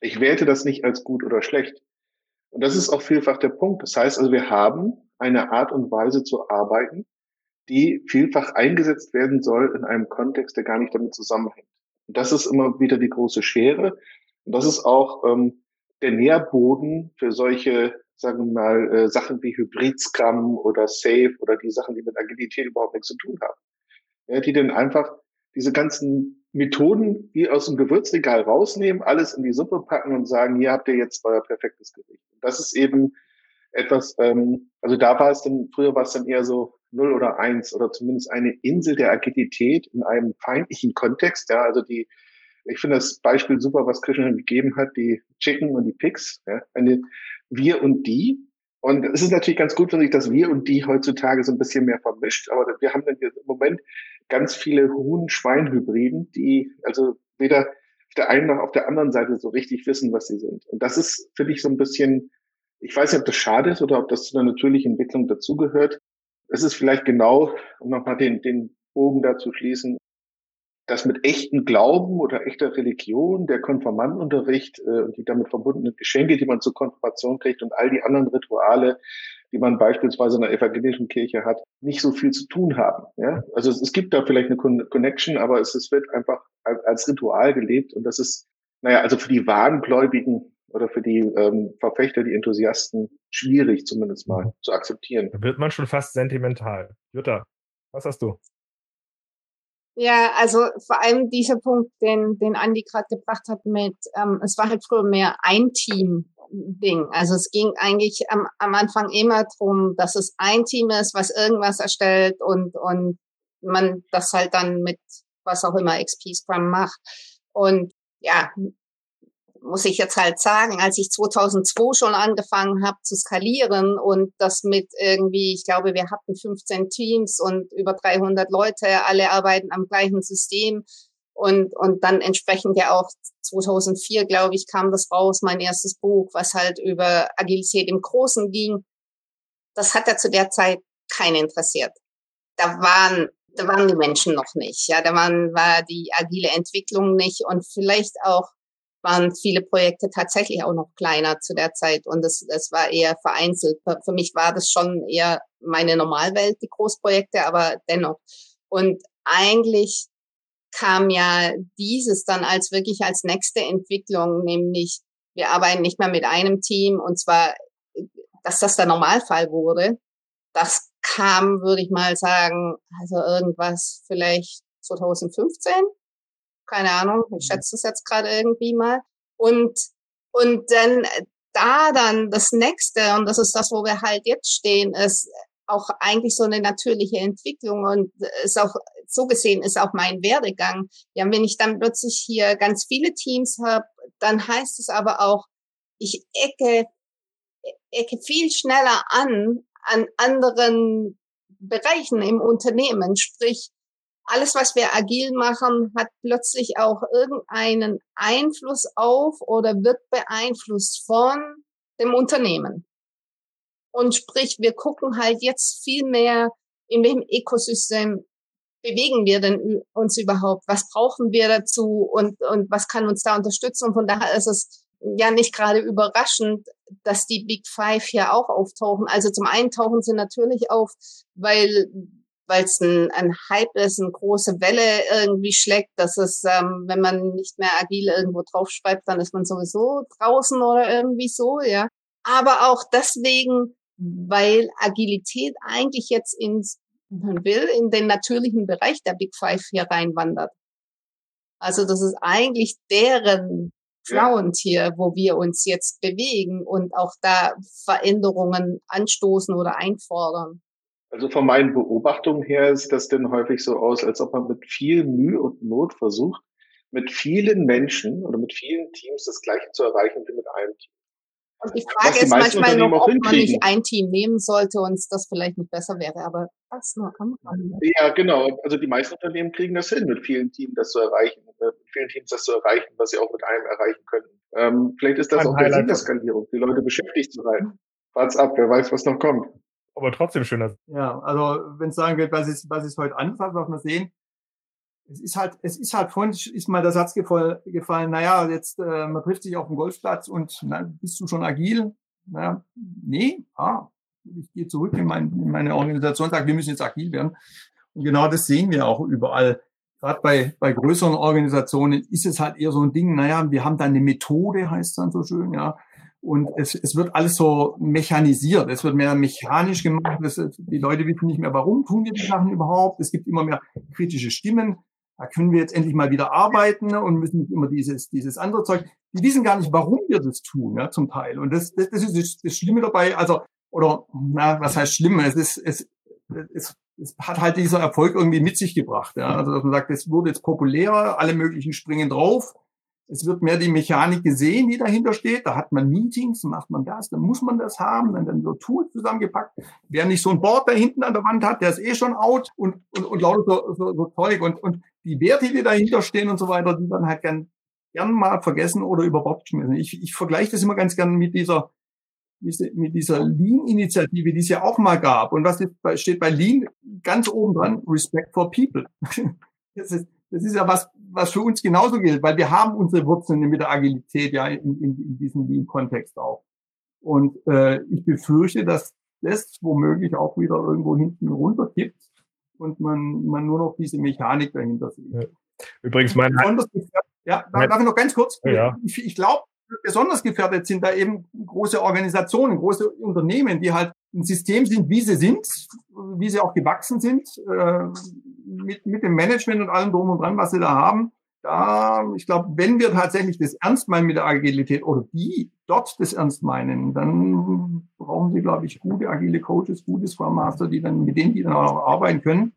Ich werte das nicht als gut oder schlecht. Und das ist auch vielfach der Punkt. Das heißt also, wir haben eine Art und Weise zu arbeiten, die vielfach eingesetzt werden soll in einem Kontext, der gar nicht damit zusammenhängt. Und das ist immer wieder die große Schere. Und das ist auch ähm, der Nährboden für solche, sagen wir mal, äh, Sachen wie Hybrid-Scrum oder Safe oder die Sachen, die mit Agilität überhaupt nichts zu tun haben. Ja, die dann einfach diese ganzen Methoden wie aus dem Gewürzregal rausnehmen, alles in die Suppe packen und sagen, hier habt ihr jetzt euer perfektes Gericht. Und das ist eben etwas, ähm, also da war es dann, früher war es dann eher so null oder eins oder zumindest eine Insel der Agilität in einem feindlichen Kontext. Ja, also die, ich finde das Beispiel super, was Christian gegeben hat, die Chicken und die Pigs, ja, eine wir und die. Und es ist natürlich ganz gut, wenn sich das wir und die heutzutage so ein bisschen mehr vermischt. Aber wir haben dann im Moment ganz viele Huhn-Schwein-Hybriden, die also weder auf der einen noch auf der anderen Seite so richtig wissen, was sie sind. Und das ist, finde ich, so ein bisschen, ich weiß nicht, ob das schade ist oder ob das zu einer natürlichen Entwicklung dazugehört. Es ist vielleicht genau, um nochmal den, den Bogen da zu schließen, dass mit echten Glauben oder echter Religion, der Konfirmandenunterricht äh, und die damit verbundenen Geschenke, die man zur Konfirmation kriegt und all die anderen Rituale, die man beispielsweise in der evangelischen Kirche hat, nicht so viel zu tun haben. Ja? Also es, es gibt da vielleicht eine Con Connection, aber es, es wird einfach als Ritual gelebt und das ist, naja, also für die Wahngläubigen oder für die ähm, Verfechter, die Enthusiasten schwierig zumindest mal zu akzeptieren. Da wird man schon fast sentimental. Jutta, was hast du? Ja, also vor allem dieser Punkt, den, den Andi gerade gebracht hat mit, ähm, es war halt früher mehr ein Team-Ding. Also es ging eigentlich am, am Anfang immer drum, dass es ein Team ist, was irgendwas erstellt und, und man das halt dann mit was auch immer XP Scrum macht. Und ja, muss ich jetzt halt sagen, als ich 2002 schon angefangen habe zu skalieren und das mit irgendwie, ich glaube, wir hatten 15 Teams und über 300 Leute, alle arbeiten am gleichen System und, und dann entsprechend ja auch 2004, glaube ich, kam das raus, mein erstes Buch, was halt über Agilität im Großen ging. Das hat ja zu der Zeit keinen interessiert. Da waren da waren die Menschen noch nicht. Ja, da waren, war die agile Entwicklung nicht und vielleicht auch waren viele Projekte tatsächlich auch noch kleiner zu der Zeit und es, es war eher vereinzelt. Für mich war das schon eher meine Normalwelt, die Großprojekte, aber dennoch. Und eigentlich kam ja dieses dann als wirklich als nächste Entwicklung, nämlich wir arbeiten nicht mehr mit einem Team und zwar, dass das der Normalfall wurde. Das kam, würde ich mal sagen, also irgendwas vielleicht 2015 keine Ahnung, ich mhm. schätze es jetzt gerade irgendwie mal. Und, und dann da dann das nächste, und das ist das, wo wir halt jetzt stehen, ist auch eigentlich so eine natürliche Entwicklung und ist auch so gesehen ist auch mein Werdegang. Ja, wenn ich dann plötzlich hier ganz viele Teams habe, dann heißt es aber auch, ich ecke, ecke viel schneller an an anderen Bereichen im Unternehmen. Sprich, alles, was wir agil machen, hat plötzlich auch irgendeinen Einfluss auf oder wird beeinflusst von dem Unternehmen. Und sprich, wir gucken halt jetzt viel mehr, in welchem Ökosystem bewegen wir denn uns überhaupt? Was brauchen wir dazu und, und was kann uns da unterstützen? Und von daher ist es ja nicht gerade überraschend, dass die Big Five hier auch auftauchen. Also zum einen tauchen sie natürlich auf, weil weil es ein, ein Hype ist, eine große Welle irgendwie schlägt, dass es, ähm, wenn man nicht mehr agil irgendwo draufschreibt, dann ist man sowieso draußen oder irgendwie so, ja. Aber auch deswegen, weil Agilität eigentlich jetzt ins, man will, in den natürlichen Bereich der Big Five hier reinwandert. Also das ist eigentlich deren Ground hier, wo wir uns jetzt bewegen und auch da Veränderungen anstoßen oder einfordern. Also von meinen Beobachtungen her ist das denn häufig so aus, als ob man mit viel Mühe und Not versucht, mit vielen Menschen oder mit vielen Teams das Gleiche zu erreichen wie mit einem Team. Und die Frage ist manchmal noch, ob man nicht ein Team nehmen sollte und das vielleicht nicht besser wäre, aber das nur am Rande. Ja, genau. Also die meisten Unternehmen kriegen das hin, mit vielen Teams das zu erreichen, äh, mit vielen Teams das zu erreichen, was sie auch mit einem erreichen können. Ähm, vielleicht ist das ein auch Highlight der Sinn der Skalierung, die Leute beschäftigt zu halten. Wart's ab, wer weiß, was noch kommt aber trotzdem schöner. Ja, also wenn es sagen wird, was ist, was ist heute anders, was wir sehen, es ist halt, es ist halt vorhin ist mal der Satz gefallen, naja, jetzt äh, man trifft sich auf dem Golfplatz und na, bist du schon agil? Naja, nee, ah, ich gehe zurück in, mein, in meine Organisation, sage, wir müssen jetzt agil werden. Und genau das sehen wir auch überall. Gerade bei, bei größeren Organisationen ist es halt eher so ein Ding, naja, wir haben da eine Methode, heißt dann so schön, ja. Und es, es wird alles so mechanisiert, es wird mehr mechanisch gemacht. Es, die Leute wissen nicht mehr, warum tun wir die Sachen überhaupt. Es gibt immer mehr kritische Stimmen da können wir jetzt endlich mal wieder arbeiten und müssen nicht immer dieses, dieses andere Zeug. Die wissen gar nicht, warum wir das tun, ja, zum Teil. Und das, das, das ist das Schlimme dabei. Also, oder, na, was heißt schlimm? Es ist, es, es, es hat halt dieser Erfolg irgendwie mit sich gebracht. Ja. Also, dass man sagt, es wurde jetzt populärer, alle möglichen springen drauf. Es wird mehr die Mechanik gesehen, die dahinter steht. Da hat man Meetings, macht man das, dann muss man das haben, dann dann so Tools zusammengepackt. Wer nicht so ein Board da hinten an der Wand hat, der ist eh schon out und, und, und lauter so, so, so Zeug. Und, und die Werte, die dahinter stehen und so weiter, die dann halt gern, gern mal vergessen oder über Bord geschmissen. Ich, ich vergleiche das immer ganz gern mit dieser, mit dieser Lean-Initiative, die es ja auch mal gab. Und was steht bei Lean ganz oben dran? Respect for people. <laughs> Das ist, das ist ja was, was für uns genauso gilt, weil wir haben unsere Wurzeln mit der Agilität ja in, in, in diesem Lean-Kontext auch. Und äh, ich befürchte, dass das womöglich auch wieder irgendwo hinten runter gibt und man, man nur noch diese Mechanik dahinter sieht. Ja. Übrigens, mein ja, darf ich noch ganz kurz? Ja. Ich, ich glaube, besonders gefährdet sind da eben große Organisationen, große Unternehmen, die halt ein System sind, wie sie sind, wie sie auch gewachsen sind, äh, mit, mit dem Management und allem drum und dran, was sie da haben. Da, ich glaube, wenn wir tatsächlich das ernst meinen mit der Agilität oder die dort das ernst meinen, dann brauchen sie, glaube ich, gute agile Coaches, gute Scrum Master, die dann, mit denen die dann auch arbeiten können.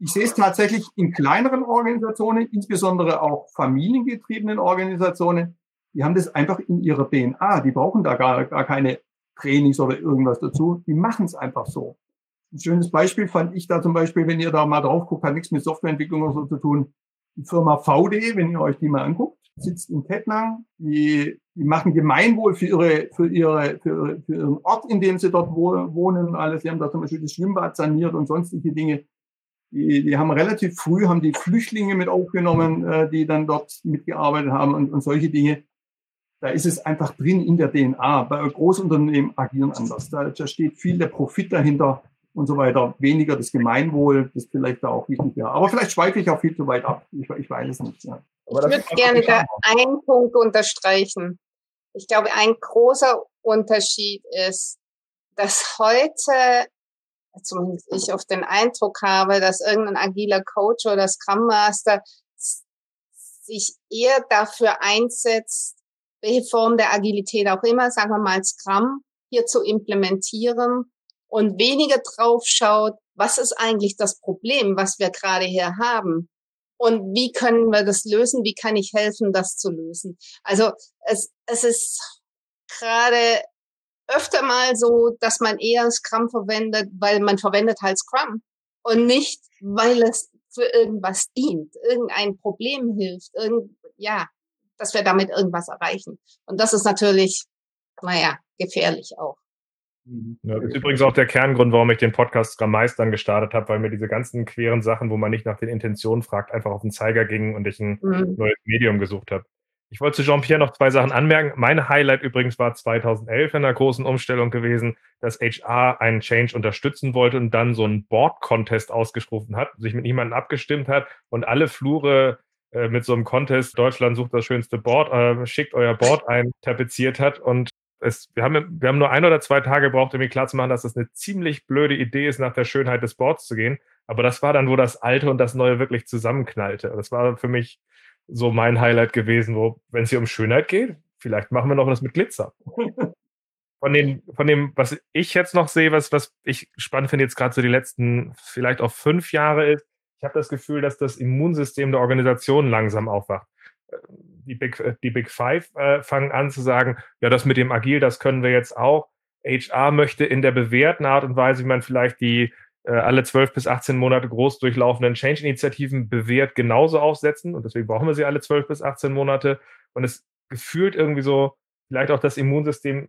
Ich sehe es tatsächlich in kleineren Organisationen, insbesondere auch familiengetriebenen Organisationen, die haben das einfach in ihrer DNA. Die brauchen da gar, gar keine Trainings oder irgendwas dazu. Die machen es einfach so. Ein schönes Beispiel fand ich da zum Beispiel, wenn ihr da mal drauf guckt, hat nichts mit Softwareentwicklung oder so zu tun. Die Firma VD, wenn ihr euch die mal anguckt, sitzt in Tettnang. Die, die machen Gemeinwohl für ihre, für ihre, für, für ihren Ort, in dem sie dort wohnen und alles. Sie haben da zum Beispiel das Schwimmbad saniert und sonstige Dinge. Die, die haben relativ früh haben die Flüchtlinge mit aufgenommen, äh, die dann dort mitgearbeitet haben und, und solche Dinge da ist es einfach drin in der DNA. Bei Großunternehmen agieren anders. Da, da steht viel der Profit dahinter und so weiter, weniger das Gemeinwohl, das vielleicht da auch wichtig wäre. Aber vielleicht schweife ich auch viel zu weit ab. Ich, ich weiß es nicht. Ja. ich würde gerne da einen Punkt unterstreichen. Ich glaube, ein großer Unterschied ist, dass heute, zumindest ich oft den Eindruck habe, dass irgendein agiler Coach oder Scrum Master sich eher dafür einsetzt, welche Form der Agilität auch immer, sagen wir mal Scrum, hier zu implementieren und weniger drauf schaut, was ist eigentlich das Problem, was wir gerade hier haben? Und wie können wir das lösen? Wie kann ich helfen, das zu lösen? Also es, es ist gerade öfter mal so, dass man eher Scrum verwendet, weil man verwendet halt Scrum und nicht, weil es für irgendwas dient, irgendein Problem hilft, irgend, ja, dass wir damit irgendwas erreichen. Und das ist natürlich, naja, gefährlich auch. Mhm. Ja, das ist übrigens auch der Kerngrund, warum ich den Podcast Scrum Meistern gestartet habe, weil mir diese ganzen queren Sachen, wo man nicht nach den Intentionen fragt, einfach auf den Zeiger ging und ich ein mhm. neues Medium gesucht habe. Ich wollte zu Jean-Pierre noch zwei Sachen anmerken. Mein Highlight übrigens war 2011 in der großen Umstellung gewesen, dass HR einen Change unterstützen wollte und dann so einen Board-Contest ausgerufen hat, sich mit niemandem abgestimmt hat und alle Flure äh, mit so einem Contest, Deutschland sucht das schönste Board, äh, schickt euer Board ein, tapeziert hat und es, wir, haben, wir haben nur ein oder zwei Tage gebraucht, um mir klarzumachen, dass das eine ziemlich blöde Idee ist, nach der Schönheit des Boards zu gehen. Aber das war dann, wo das Alte und das Neue wirklich zusammenknallte. Das war für mich so mein Highlight gewesen, wo, wenn es hier um Schönheit geht, vielleicht machen wir noch das mit Glitzer. <laughs> Von, den, von dem, was ich jetzt noch sehe, was, was ich spannend finde, jetzt gerade so die letzten vielleicht auch fünf Jahre ist, ich habe das Gefühl, dass das Immunsystem der Organisation langsam aufwacht. Die Big, die Big Five äh, fangen an zu sagen, ja, das mit dem Agil, das können wir jetzt auch. HR möchte in der bewährten Art und Weise, wie man vielleicht die äh, alle 12 bis 18 Monate groß durchlaufenden Change-Initiativen bewährt, genauso aufsetzen. Und deswegen brauchen wir sie alle 12 bis 18 Monate. Und es gefühlt irgendwie so, vielleicht auch das Immunsystem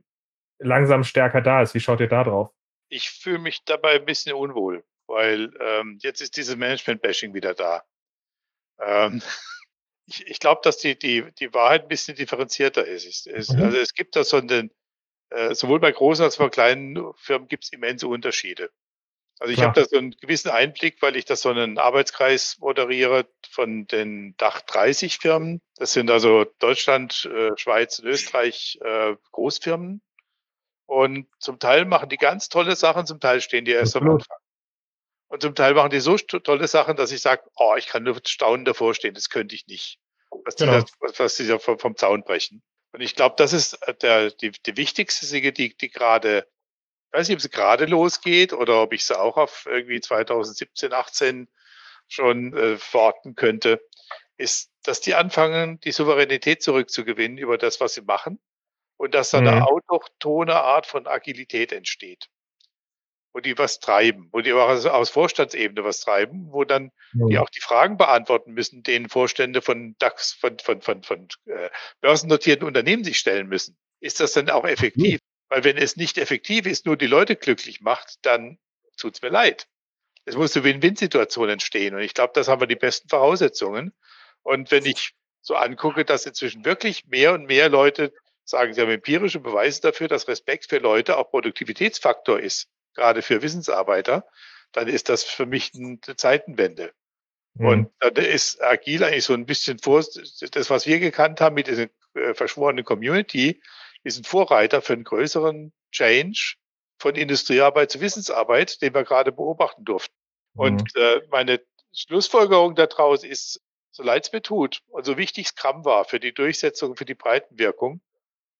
langsam stärker da ist. Wie schaut ihr da drauf? Ich fühle mich dabei ein bisschen unwohl weil ähm, jetzt ist dieses Management-Bashing wieder da. Ähm, <laughs> ich ich glaube, dass die, die, die Wahrheit ein bisschen differenzierter ist. Es, es, Mhm. Also es gibt da so einen, äh, sowohl bei großen als auch bei kleinen Firmen gibt es immense Unterschiede. Also ich habe da so einen gewissen Einblick, weil ich da so einen Arbeitskreis moderiere von den Dach 30 Firmen. Das sind also Deutschland, äh, Schweiz und Österreich äh, Großfirmen. Und zum Teil machen die ganz tolle Sachen, zum Teil stehen die erst am. Anfang. Und zum Teil machen die so tolle Sachen, dass ich sage, oh, ich kann nur staunend davor stehen, das könnte ich nicht. Was die, Genau. da, was, was die da vom, vom Zaun brechen. Und ich glaube, das ist äh, der, die, die wichtigste Sache, die, die gerade, ich weiß nicht, ob sie gerade losgeht oder ob ich sie auch auf irgendwie 2017, 18 schon äh, verorten könnte, ist, dass die anfangen, die Souveränität zurückzugewinnen über das, was sie machen und dass da Mhm. eine autochtone Art von Agilität entsteht. Wo die was treiben, wo die auch aus- aus Vorstandsebene was treiben, wo dann die auch die Fragen beantworten müssen, denen Vorstände von DAX, von, von, von, von äh, börsennotierten Unternehmen sich stellen müssen. Ist das denn auch effektiv? Weil wenn es nicht effektiv ist, nur die Leute glücklich macht, dann tut's mir leid. Es muss eine Win-Win-Situation entstehen. Und ich glaube, das haben wir die besten Voraussetzungen. Und wenn ich so angucke, dass inzwischen wirklich mehr und mehr Leute sagen, sie haben empirische Beweise dafür, dass Respekt für Leute auch Produktivitätsfaktor ist, gerade für Wissensarbeiter, dann ist das für mich eine Zeitenwende. Mhm. Und da ist agil eigentlich so ein bisschen vor, das, was wir gekannt haben mit dieser äh, verschworenen Community, ist ein Vorreiter für einen größeren Change von Industriearbeit zu Wissensarbeit, den wir gerade beobachten durften. Und äh, meine Schlussfolgerung daraus ist, so leid es mir tut und so wichtig Scrum war für die Durchsetzung, für die Breitenwirkung,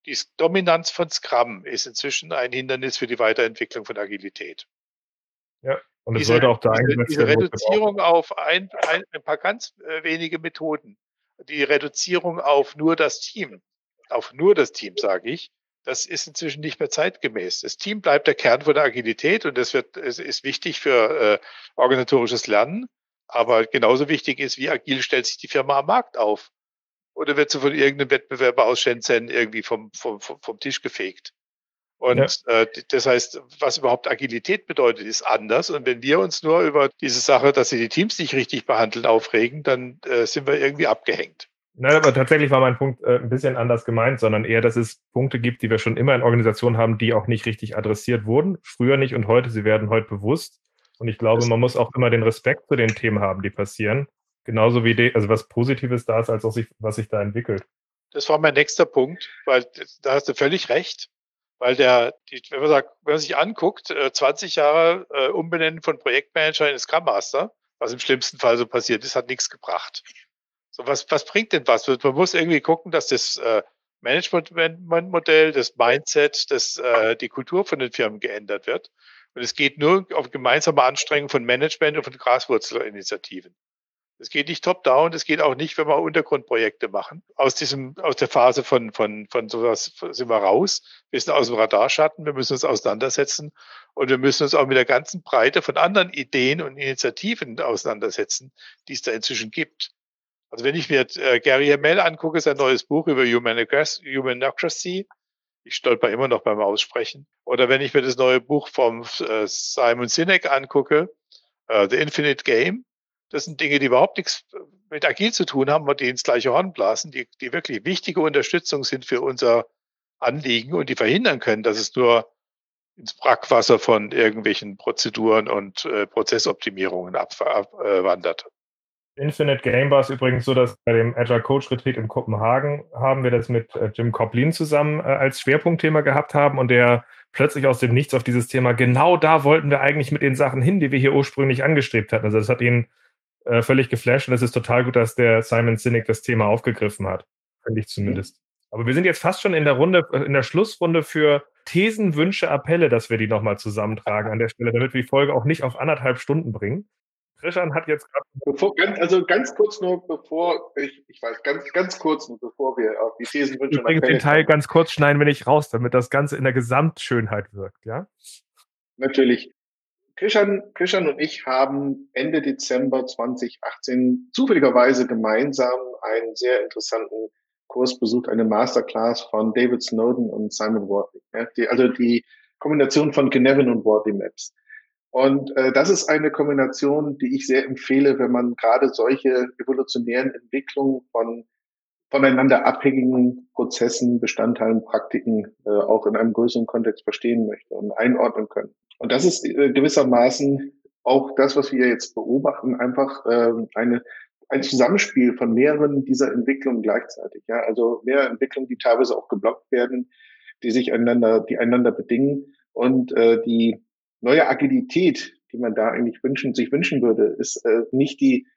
die Dominanz von Scrum ist inzwischen ein Hindernis für die Weiterentwicklung von Agilität Und es diese, sollte auch da diese, diese Reduzierung auf ein, ein, ein paar ganz äh, wenige Methoden, die Reduzierung auf nur das Team, auf nur das Team, sage ich, das ist inzwischen nicht mehr zeitgemäß. Das Team bleibt der Kern von der Agilität und das wird, es ist wichtig für äh, organisatorisches Lernen, aber genauso wichtig ist, wie agil stellt sich die Firma am Markt auf. Oder wird sie von irgendeinem Wettbewerber aus Shenzhen irgendwie vom, vom, vom, Tisch gefegt? Und Ja. äh, das heißt, was überhaupt Agilität bedeutet, ist anders. Und wenn wir uns nur über diese Sache, dass sie die Teams nicht richtig behandeln, aufregen, dann äh, sind wir irgendwie abgehängt. Nein, aber tatsächlich war mein Punkt äh, ein bisschen anders gemeint, sondern eher, dass es Punkte gibt, die wir schon immer in Organisationen haben, die auch nicht richtig adressiert wurden. Früher nicht und heute, sie werden heute bewusst. Und ich glaube, man muss auch immer den Respekt zu den Themen haben, die passieren. Genauso wie, die, also was Positives da ist, als auch sich, was sich da entwickelt. Das war mein nächster Punkt, weil da hast du völlig recht. Weil der, die, wenn man sagt, wenn man sich anguckt, äh, 20 Jahre äh, Umbenennen von Projektmanager in Scrum Master, was im schlimmsten Fall so passiert ist, hat nichts gebracht. So, was, was bringt denn was? Man muss irgendwie gucken, dass das äh, Management-Modell, das Mindset, das, äh, die Kultur von den Firmen geändert wird. Und es geht nur auf gemeinsame Anstrengung von Management und von Graswurzelinitiativen. Es geht nicht top-down, es geht auch nicht, wenn wir Untergrundprojekte machen. Aus diesem, aus der Phase von, von, von sowas sind wir raus. Wir sind aus dem Radarschatten, wir müssen uns auseinandersetzen und wir müssen uns auch mit der ganzen Breite von anderen Ideen und Initiativen auseinandersetzen, die es da inzwischen gibt. Also wenn ich mir äh, Gary Hamel angucke, sein neues Buch über Humanocracy, ich stolper immer noch beim Aussprechen. Oder wenn ich mir das neue Buch vom äh, Simon Sinek angucke, äh, The Infinite Game, das sind Dinge, die überhaupt nichts mit agil zu tun haben, die ins gleiche Horn blasen, die, die wirklich wichtige Unterstützung sind für unser Anliegen und die verhindern können, dass es nur ins Brackwasser von irgendwelchen Prozeduren und äh, Prozessoptimierungen abwandert. Ab, äh, Infinite Game war es übrigens so, dass bei dem Agile Coach Retreat in Kopenhagen haben wir das mit äh, Jim Coplin zusammen äh, als Schwerpunktthema gehabt haben und der plötzlich aus dem Nichts auf dieses Thema, genau da wollten wir eigentlich mit den Sachen hin, die wir hier ursprünglich angestrebt hatten. Also das hat ihn äh, völlig geflasht und es ist total gut, dass der Simon Sinek das Thema aufgegriffen hat. Finde ich zumindest. Mhm. Aber wir sind jetzt fast schon in der Runde, äh, in der Schlussrunde für Thesen, Wünsche, Appelle, dass wir die nochmal zusammentragen an der Stelle, damit wir die Folge auch nicht auf anderthalb Stunden bringen. Christian hat jetzt gerade. Also ganz kurz nur, bevor ich, ich weiß, ganz, ganz kurz nur, bevor wir auf die Thesen wünschen. Übrigens den Teil ganz kurz schneiden wir nicht raus, damit das Ganze in der Gesamtschönheit wirkt, ja? Natürlich. Christian, Christian und ich haben Ende Dezember 2018 zufälligerweise gemeinsam einen sehr interessanten Kurs besucht, eine Masterclass von David Snowden und Simon Wardley. Ja, die, also die Kombination von Gnevin und Wardley Maps. Und äh, das ist eine Kombination, die ich sehr empfehle, wenn man gerade solche evolutionären Entwicklungen von voneinander abhängigen Prozessen, Bestandteilen, Praktiken äh, auch in einem größeren Kontext verstehen möchte und einordnen können. Und das ist äh, gewissermaßen auch das, was wir jetzt beobachten, einfach äh, eine ein Zusammenspiel von mehreren dieser Entwicklungen gleichzeitig. Ja, also mehrere Entwicklungen, die teilweise auch geblockt werden, die sich einander, die einander bedingen und äh, die neue Agilität, die man da eigentlich wünschen, sich wünschen würde, ist äh, nicht die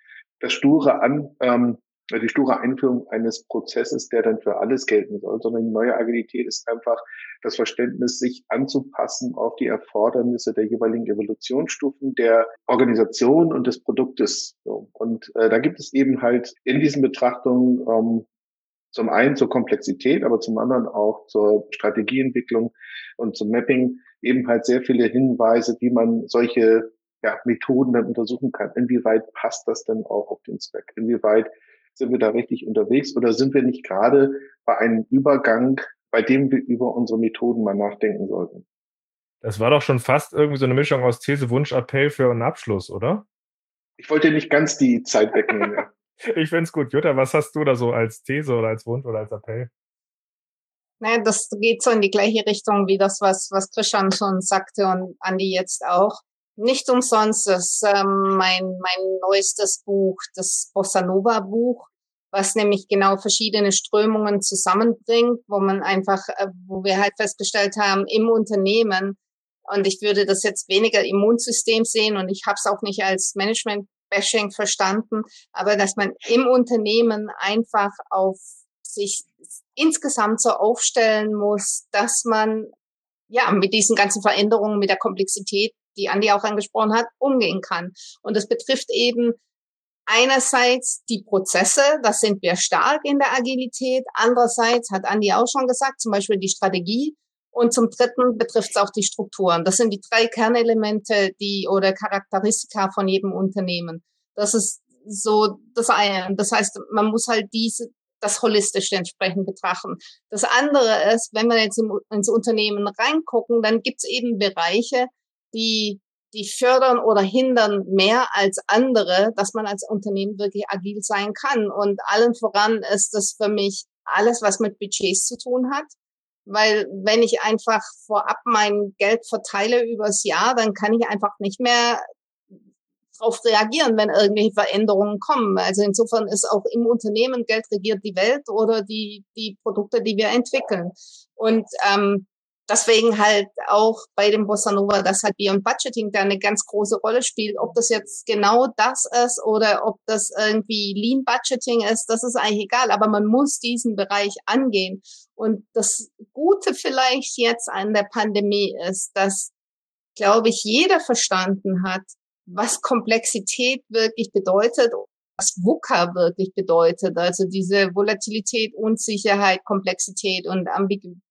das sture An, ähm, die sture Einführung eines Prozesses, der dann für alles gelten soll, sondern die neue Agilität ist einfach das Verständnis, sich anzupassen auf die Erfordernisse der jeweiligen Evolutionsstufen der Organisation und des Produktes. Und äh, da gibt es eben halt in diesen Betrachtungen ähm, zum einen zur Komplexität, aber zum anderen auch zur Strategieentwicklung und zum Mapping eben halt sehr viele Hinweise, wie man solche ja, Methoden dann untersuchen kann. Inwieweit passt das denn auch auf den Zweck? Inwieweit sind wir da richtig unterwegs oder sind wir nicht gerade bei einem Übergang, bei dem wir über unsere Methoden mal nachdenken sollten? Das war doch schon fast irgendwie so eine Mischung aus These, Wunsch, Appell für einen Abschluss, oder? Ich wollte nicht ganz die Zeit wegnehmen. <laughs> ich finde es gut. Jutta, was hast du da so als These oder als Wunsch oder als Appell? Naja, das geht so in die gleiche Richtung wie das, was, was Christian schon sagte und Andi jetzt auch. Nicht umsonst ist ähm, mein, mein neuestes Buch, das Bossa Nova Buch, was nämlich genau verschiedene Strömungen zusammenbringt, wo man einfach, äh, wo wir halt festgestellt haben, im Unternehmen, und ich würde das jetzt weniger Immunsystem sehen und ich habe es auch nicht als Management-Bashing verstanden, aber dass man im Unternehmen einfach auf sich insgesamt so aufstellen muss, dass man ja mit diesen ganzen Veränderungen, mit der Komplexität die Andi auch angesprochen hat, umgehen kann. Und das betrifft eben einerseits die Prozesse, das sind wir stark in der Agilität. Andererseits hat Andi auch schon gesagt, zum Beispiel die Strategie. Und zum Dritten betrifft es auch die Strukturen. Das sind die drei Kernelemente, die oder Charakteristika von jedem Unternehmen. Das ist so das eine. Das heißt, man muss halt diese das holistisch entsprechend betrachten. Das andere ist, wenn wir jetzt ins Unternehmen reingucken, dann gibt es eben Bereiche, die, die fördern oder hindern mehr als andere, dass man als Unternehmen wirklich agil sein kann. Und allen voran ist das für mich alles, was mit Budgets zu tun hat. Weil wenn ich einfach vorab mein Geld verteile übers Jahr, dann kann ich einfach nicht mehr darauf reagieren, wenn irgendwelche Veränderungen kommen. Also insofern ist auch im Unternehmen Geld regiert die Welt oder die, die Produkte, die wir entwickeln. Und ähm, deswegen halt auch bei dem Bossa Nova, dass halt Beyond Budgeting da eine ganz große Rolle spielt. Ob das jetzt genau das ist oder ob das irgendwie Lean Budgeting ist, das ist eigentlich egal. Aber man muss diesen Bereich angehen. Und das Gute vielleicht jetzt an der Pandemie ist, dass, glaube ich, jeder verstanden hat, was Komplexität wirklich bedeutet was VUCA wirklich bedeutet, also diese Volatilität, Unsicherheit, Komplexität und Ambiguität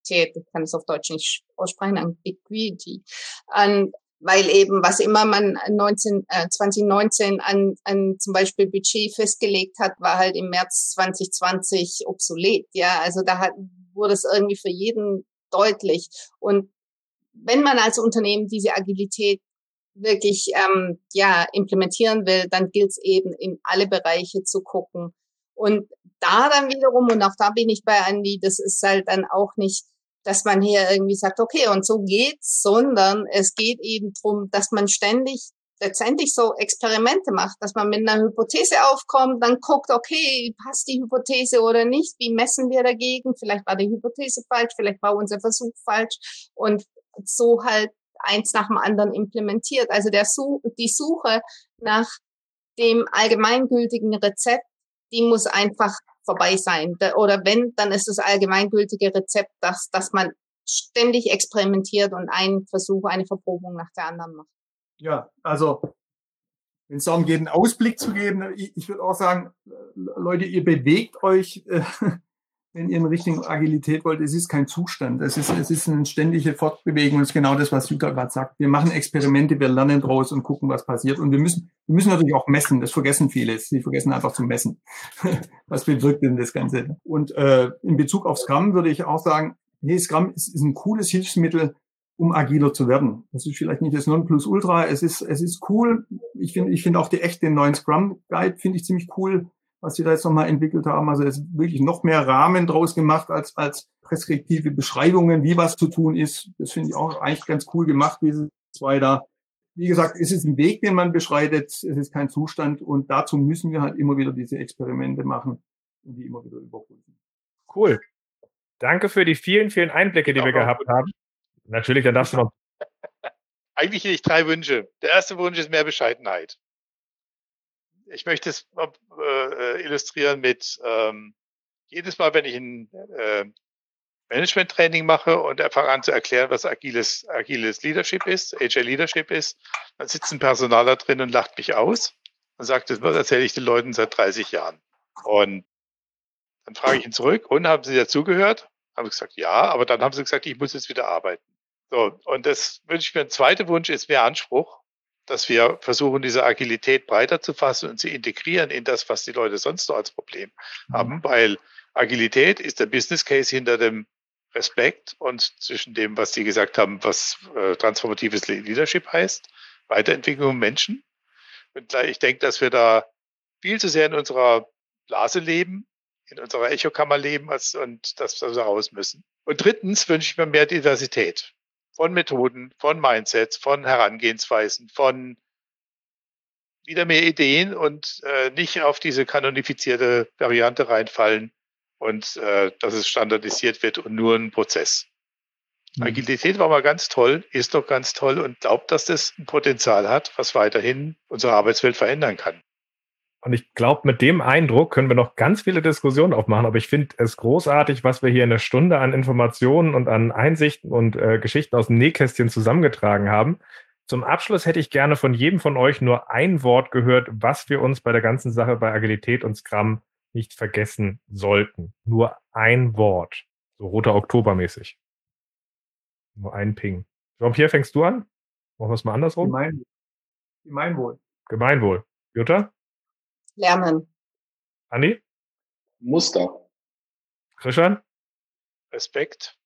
Ambiguität, ich kann es auf Deutsch nicht aussprechen, Ambiguity, an, weil eben was immer man 19, äh, 2019 an, an zum Beispiel Budget festgelegt hat, war halt im März 2020 obsolet. Ja, also da hat, wurde es irgendwie für jeden deutlich. Und wenn man als Unternehmen diese Agilität wirklich ähm, ja implementieren will, dann gilt es eben in alle Bereiche zu gucken. Und da dann wiederum, und auch da bin ich bei Andy, das ist halt dann auch nicht dass man hier irgendwie sagt, okay, und so geht's, sondern es geht eben drum, dass man ständig letztendlich so Experimente macht, dass man mit einer Hypothese aufkommt, dann guckt, okay, passt die Hypothese oder nicht, wie messen wir dagegen, vielleicht war die Hypothese falsch, vielleicht war unser Versuch falsch und so halt eins nach dem anderen implementiert. Also der Such, die Suche nach dem allgemeingültigen Rezept, die muss einfach vorbei sein. Oder wenn, dann ist das allgemeingültige Rezept, dass, dass man ständig experimentiert und einen Versuch, eine Verprobung nach der anderen macht. Ja, also wenn es darum geht, einen Ausblick zu geben, ich, ich würde auch sagen, Leute, ihr bewegt euch äh, wenn ihr in Richtung Agilität wollt, es ist kein Zustand. Es ist, es ist eine ständige Fortbewegung. Es ist genau das, was Jutta gerade sagt. Wir machen Experimente, wir lernen draus und gucken, was passiert. Und wir müssen, wir müssen natürlich auch messen. Das vergessen viele. Sie vergessen einfach zu messen. <laughs> was bewirkt denn das Ganze? Und äh, in Bezug auf Scrum würde ich auch sagen, hey, Scrum ist, ist ein cooles Hilfsmittel, um agiler zu werden. Das ist vielleicht nicht das Nonplusultra. Es ist, es ist cool. Ich finde, ich finde auch die echte neuen Scrum Guide finde ich ziemlich cool, was sie da jetzt nochmal entwickelt haben. Also es ist wirklich noch mehr Rahmen draus gemacht als, als preskriptive Beschreibungen, wie was zu tun ist. Das finde ich auch eigentlich ganz cool gemacht, diese zwei da. Wie gesagt, es ist ein Weg, den man beschreitet. Es ist kein Zustand. Und dazu müssen wir halt immer wieder diese Experimente machen und die immer wieder überprüfen. Cool. Danke für die vielen, vielen Einblicke, die ja, wir gehabt haben. Natürlich, dann darfst du noch. <laughs> Eigentlich hätte ich drei Wünsche. Der erste Wunsch ist mehr Bescheidenheit. Ich möchte es äh, illustrieren mit ähm, jedes Mal, wenn ich ein äh, Management-Training mache und fange an zu erklären, was agiles, agiles Leadership ist, Agile Leadership ist, dann sitzt ein Personaler drin und lacht mich aus und sagt, das erzähle ich den Leuten seit 30 Jahren. Und dann frage ich ihn zurück, und haben Sie dazugehört? Haben sie gesagt, ja, aber dann haben sie gesagt, ich muss jetzt wieder arbeiten. So, und das wünsche ich mir. Ein zweiter Wunsch ist mehr Anspruch, dass wir versuchen, diese Agilität breiter zu fassen und sie integrieren in das, was die Leute sonst noch als Problem mhm. haben, weil Agilität ist der Business Case hinter dem Respekt und zwischen dem, was Sie gesagt haben, was äh, transformatives Leadership heißt, Weiterentwicklung Menschen. Und ich denke, dass wir da viel zu sehr in unserer Blase leben, in unserer Echokammer leben als, und dass wir raus müssen. Und drittens wünsche ich mir mehr Diversität von Methoden, von Mindsets, von Herangehensweisen, von wieder mehr Ideen und äh, nicht auf diese kanonifizierte Variante reinfallen und äh, dass es standardisiert wird und nur ein Prozess. Mhm. Agilität war mal ganz toll, ist doch ganz toll und glaubt, dass das ein Potenzial hat, was weiterhin unsere Arbeitswelt verändern kann. Und ich glaube, mit dem Eindruck können wir noch ganz viele Diskussionen aufmachen. Aber ich finde es großartig, was wir hier in der Stunde an Informationen und an Einsichten und äh, Geschichten aus dem Nähkästchen zusammengetragen haben. Zum Abschluss hätte ich gerne von jedem von euch nur ein Wort gehört, was wir uns bei der ganzen Sache bei Agilität und Scrum nicht vergessen sollten. Nur ein Wort. So roter Oktober mäßig. Nur ein Ping. Jean-Pierre, fängst du an? Machen wir es mal andersrum? Gemein, Gemeinwohl. Gemeinwohl. Jutta? Lernen. Anni? Muster. Christian? Respekt.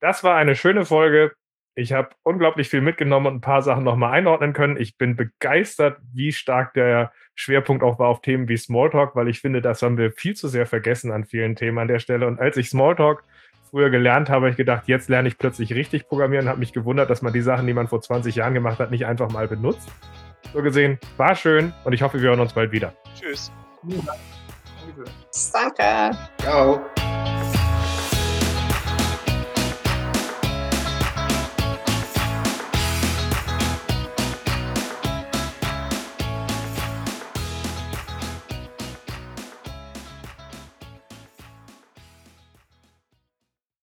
Das war eine schöne Folge. Ich habe unglaublich viel mitgenommen und ein paar Sachen nochmal einordnen können. Ich bin begeistert, wie stark der Schwerpunkt auch war auf Themen wie Smalltalk, weil ich finde, das haben wir viel zu sehr vergessen an vielen Themen an der Stelle. Und als ich Smalltalk früher gelernt habe, habe ich gedacht, jetzt lerne ich plötzlich richtig programmieren und habe mich gewundert, dass man die Sachen, die man vor 20 Jahren gemacht hat, nicht einfach mal benutzt. So gesehen, war schön und ich hoffe, wir hören uns bald wieder. Tschüss. Danke. Ciao.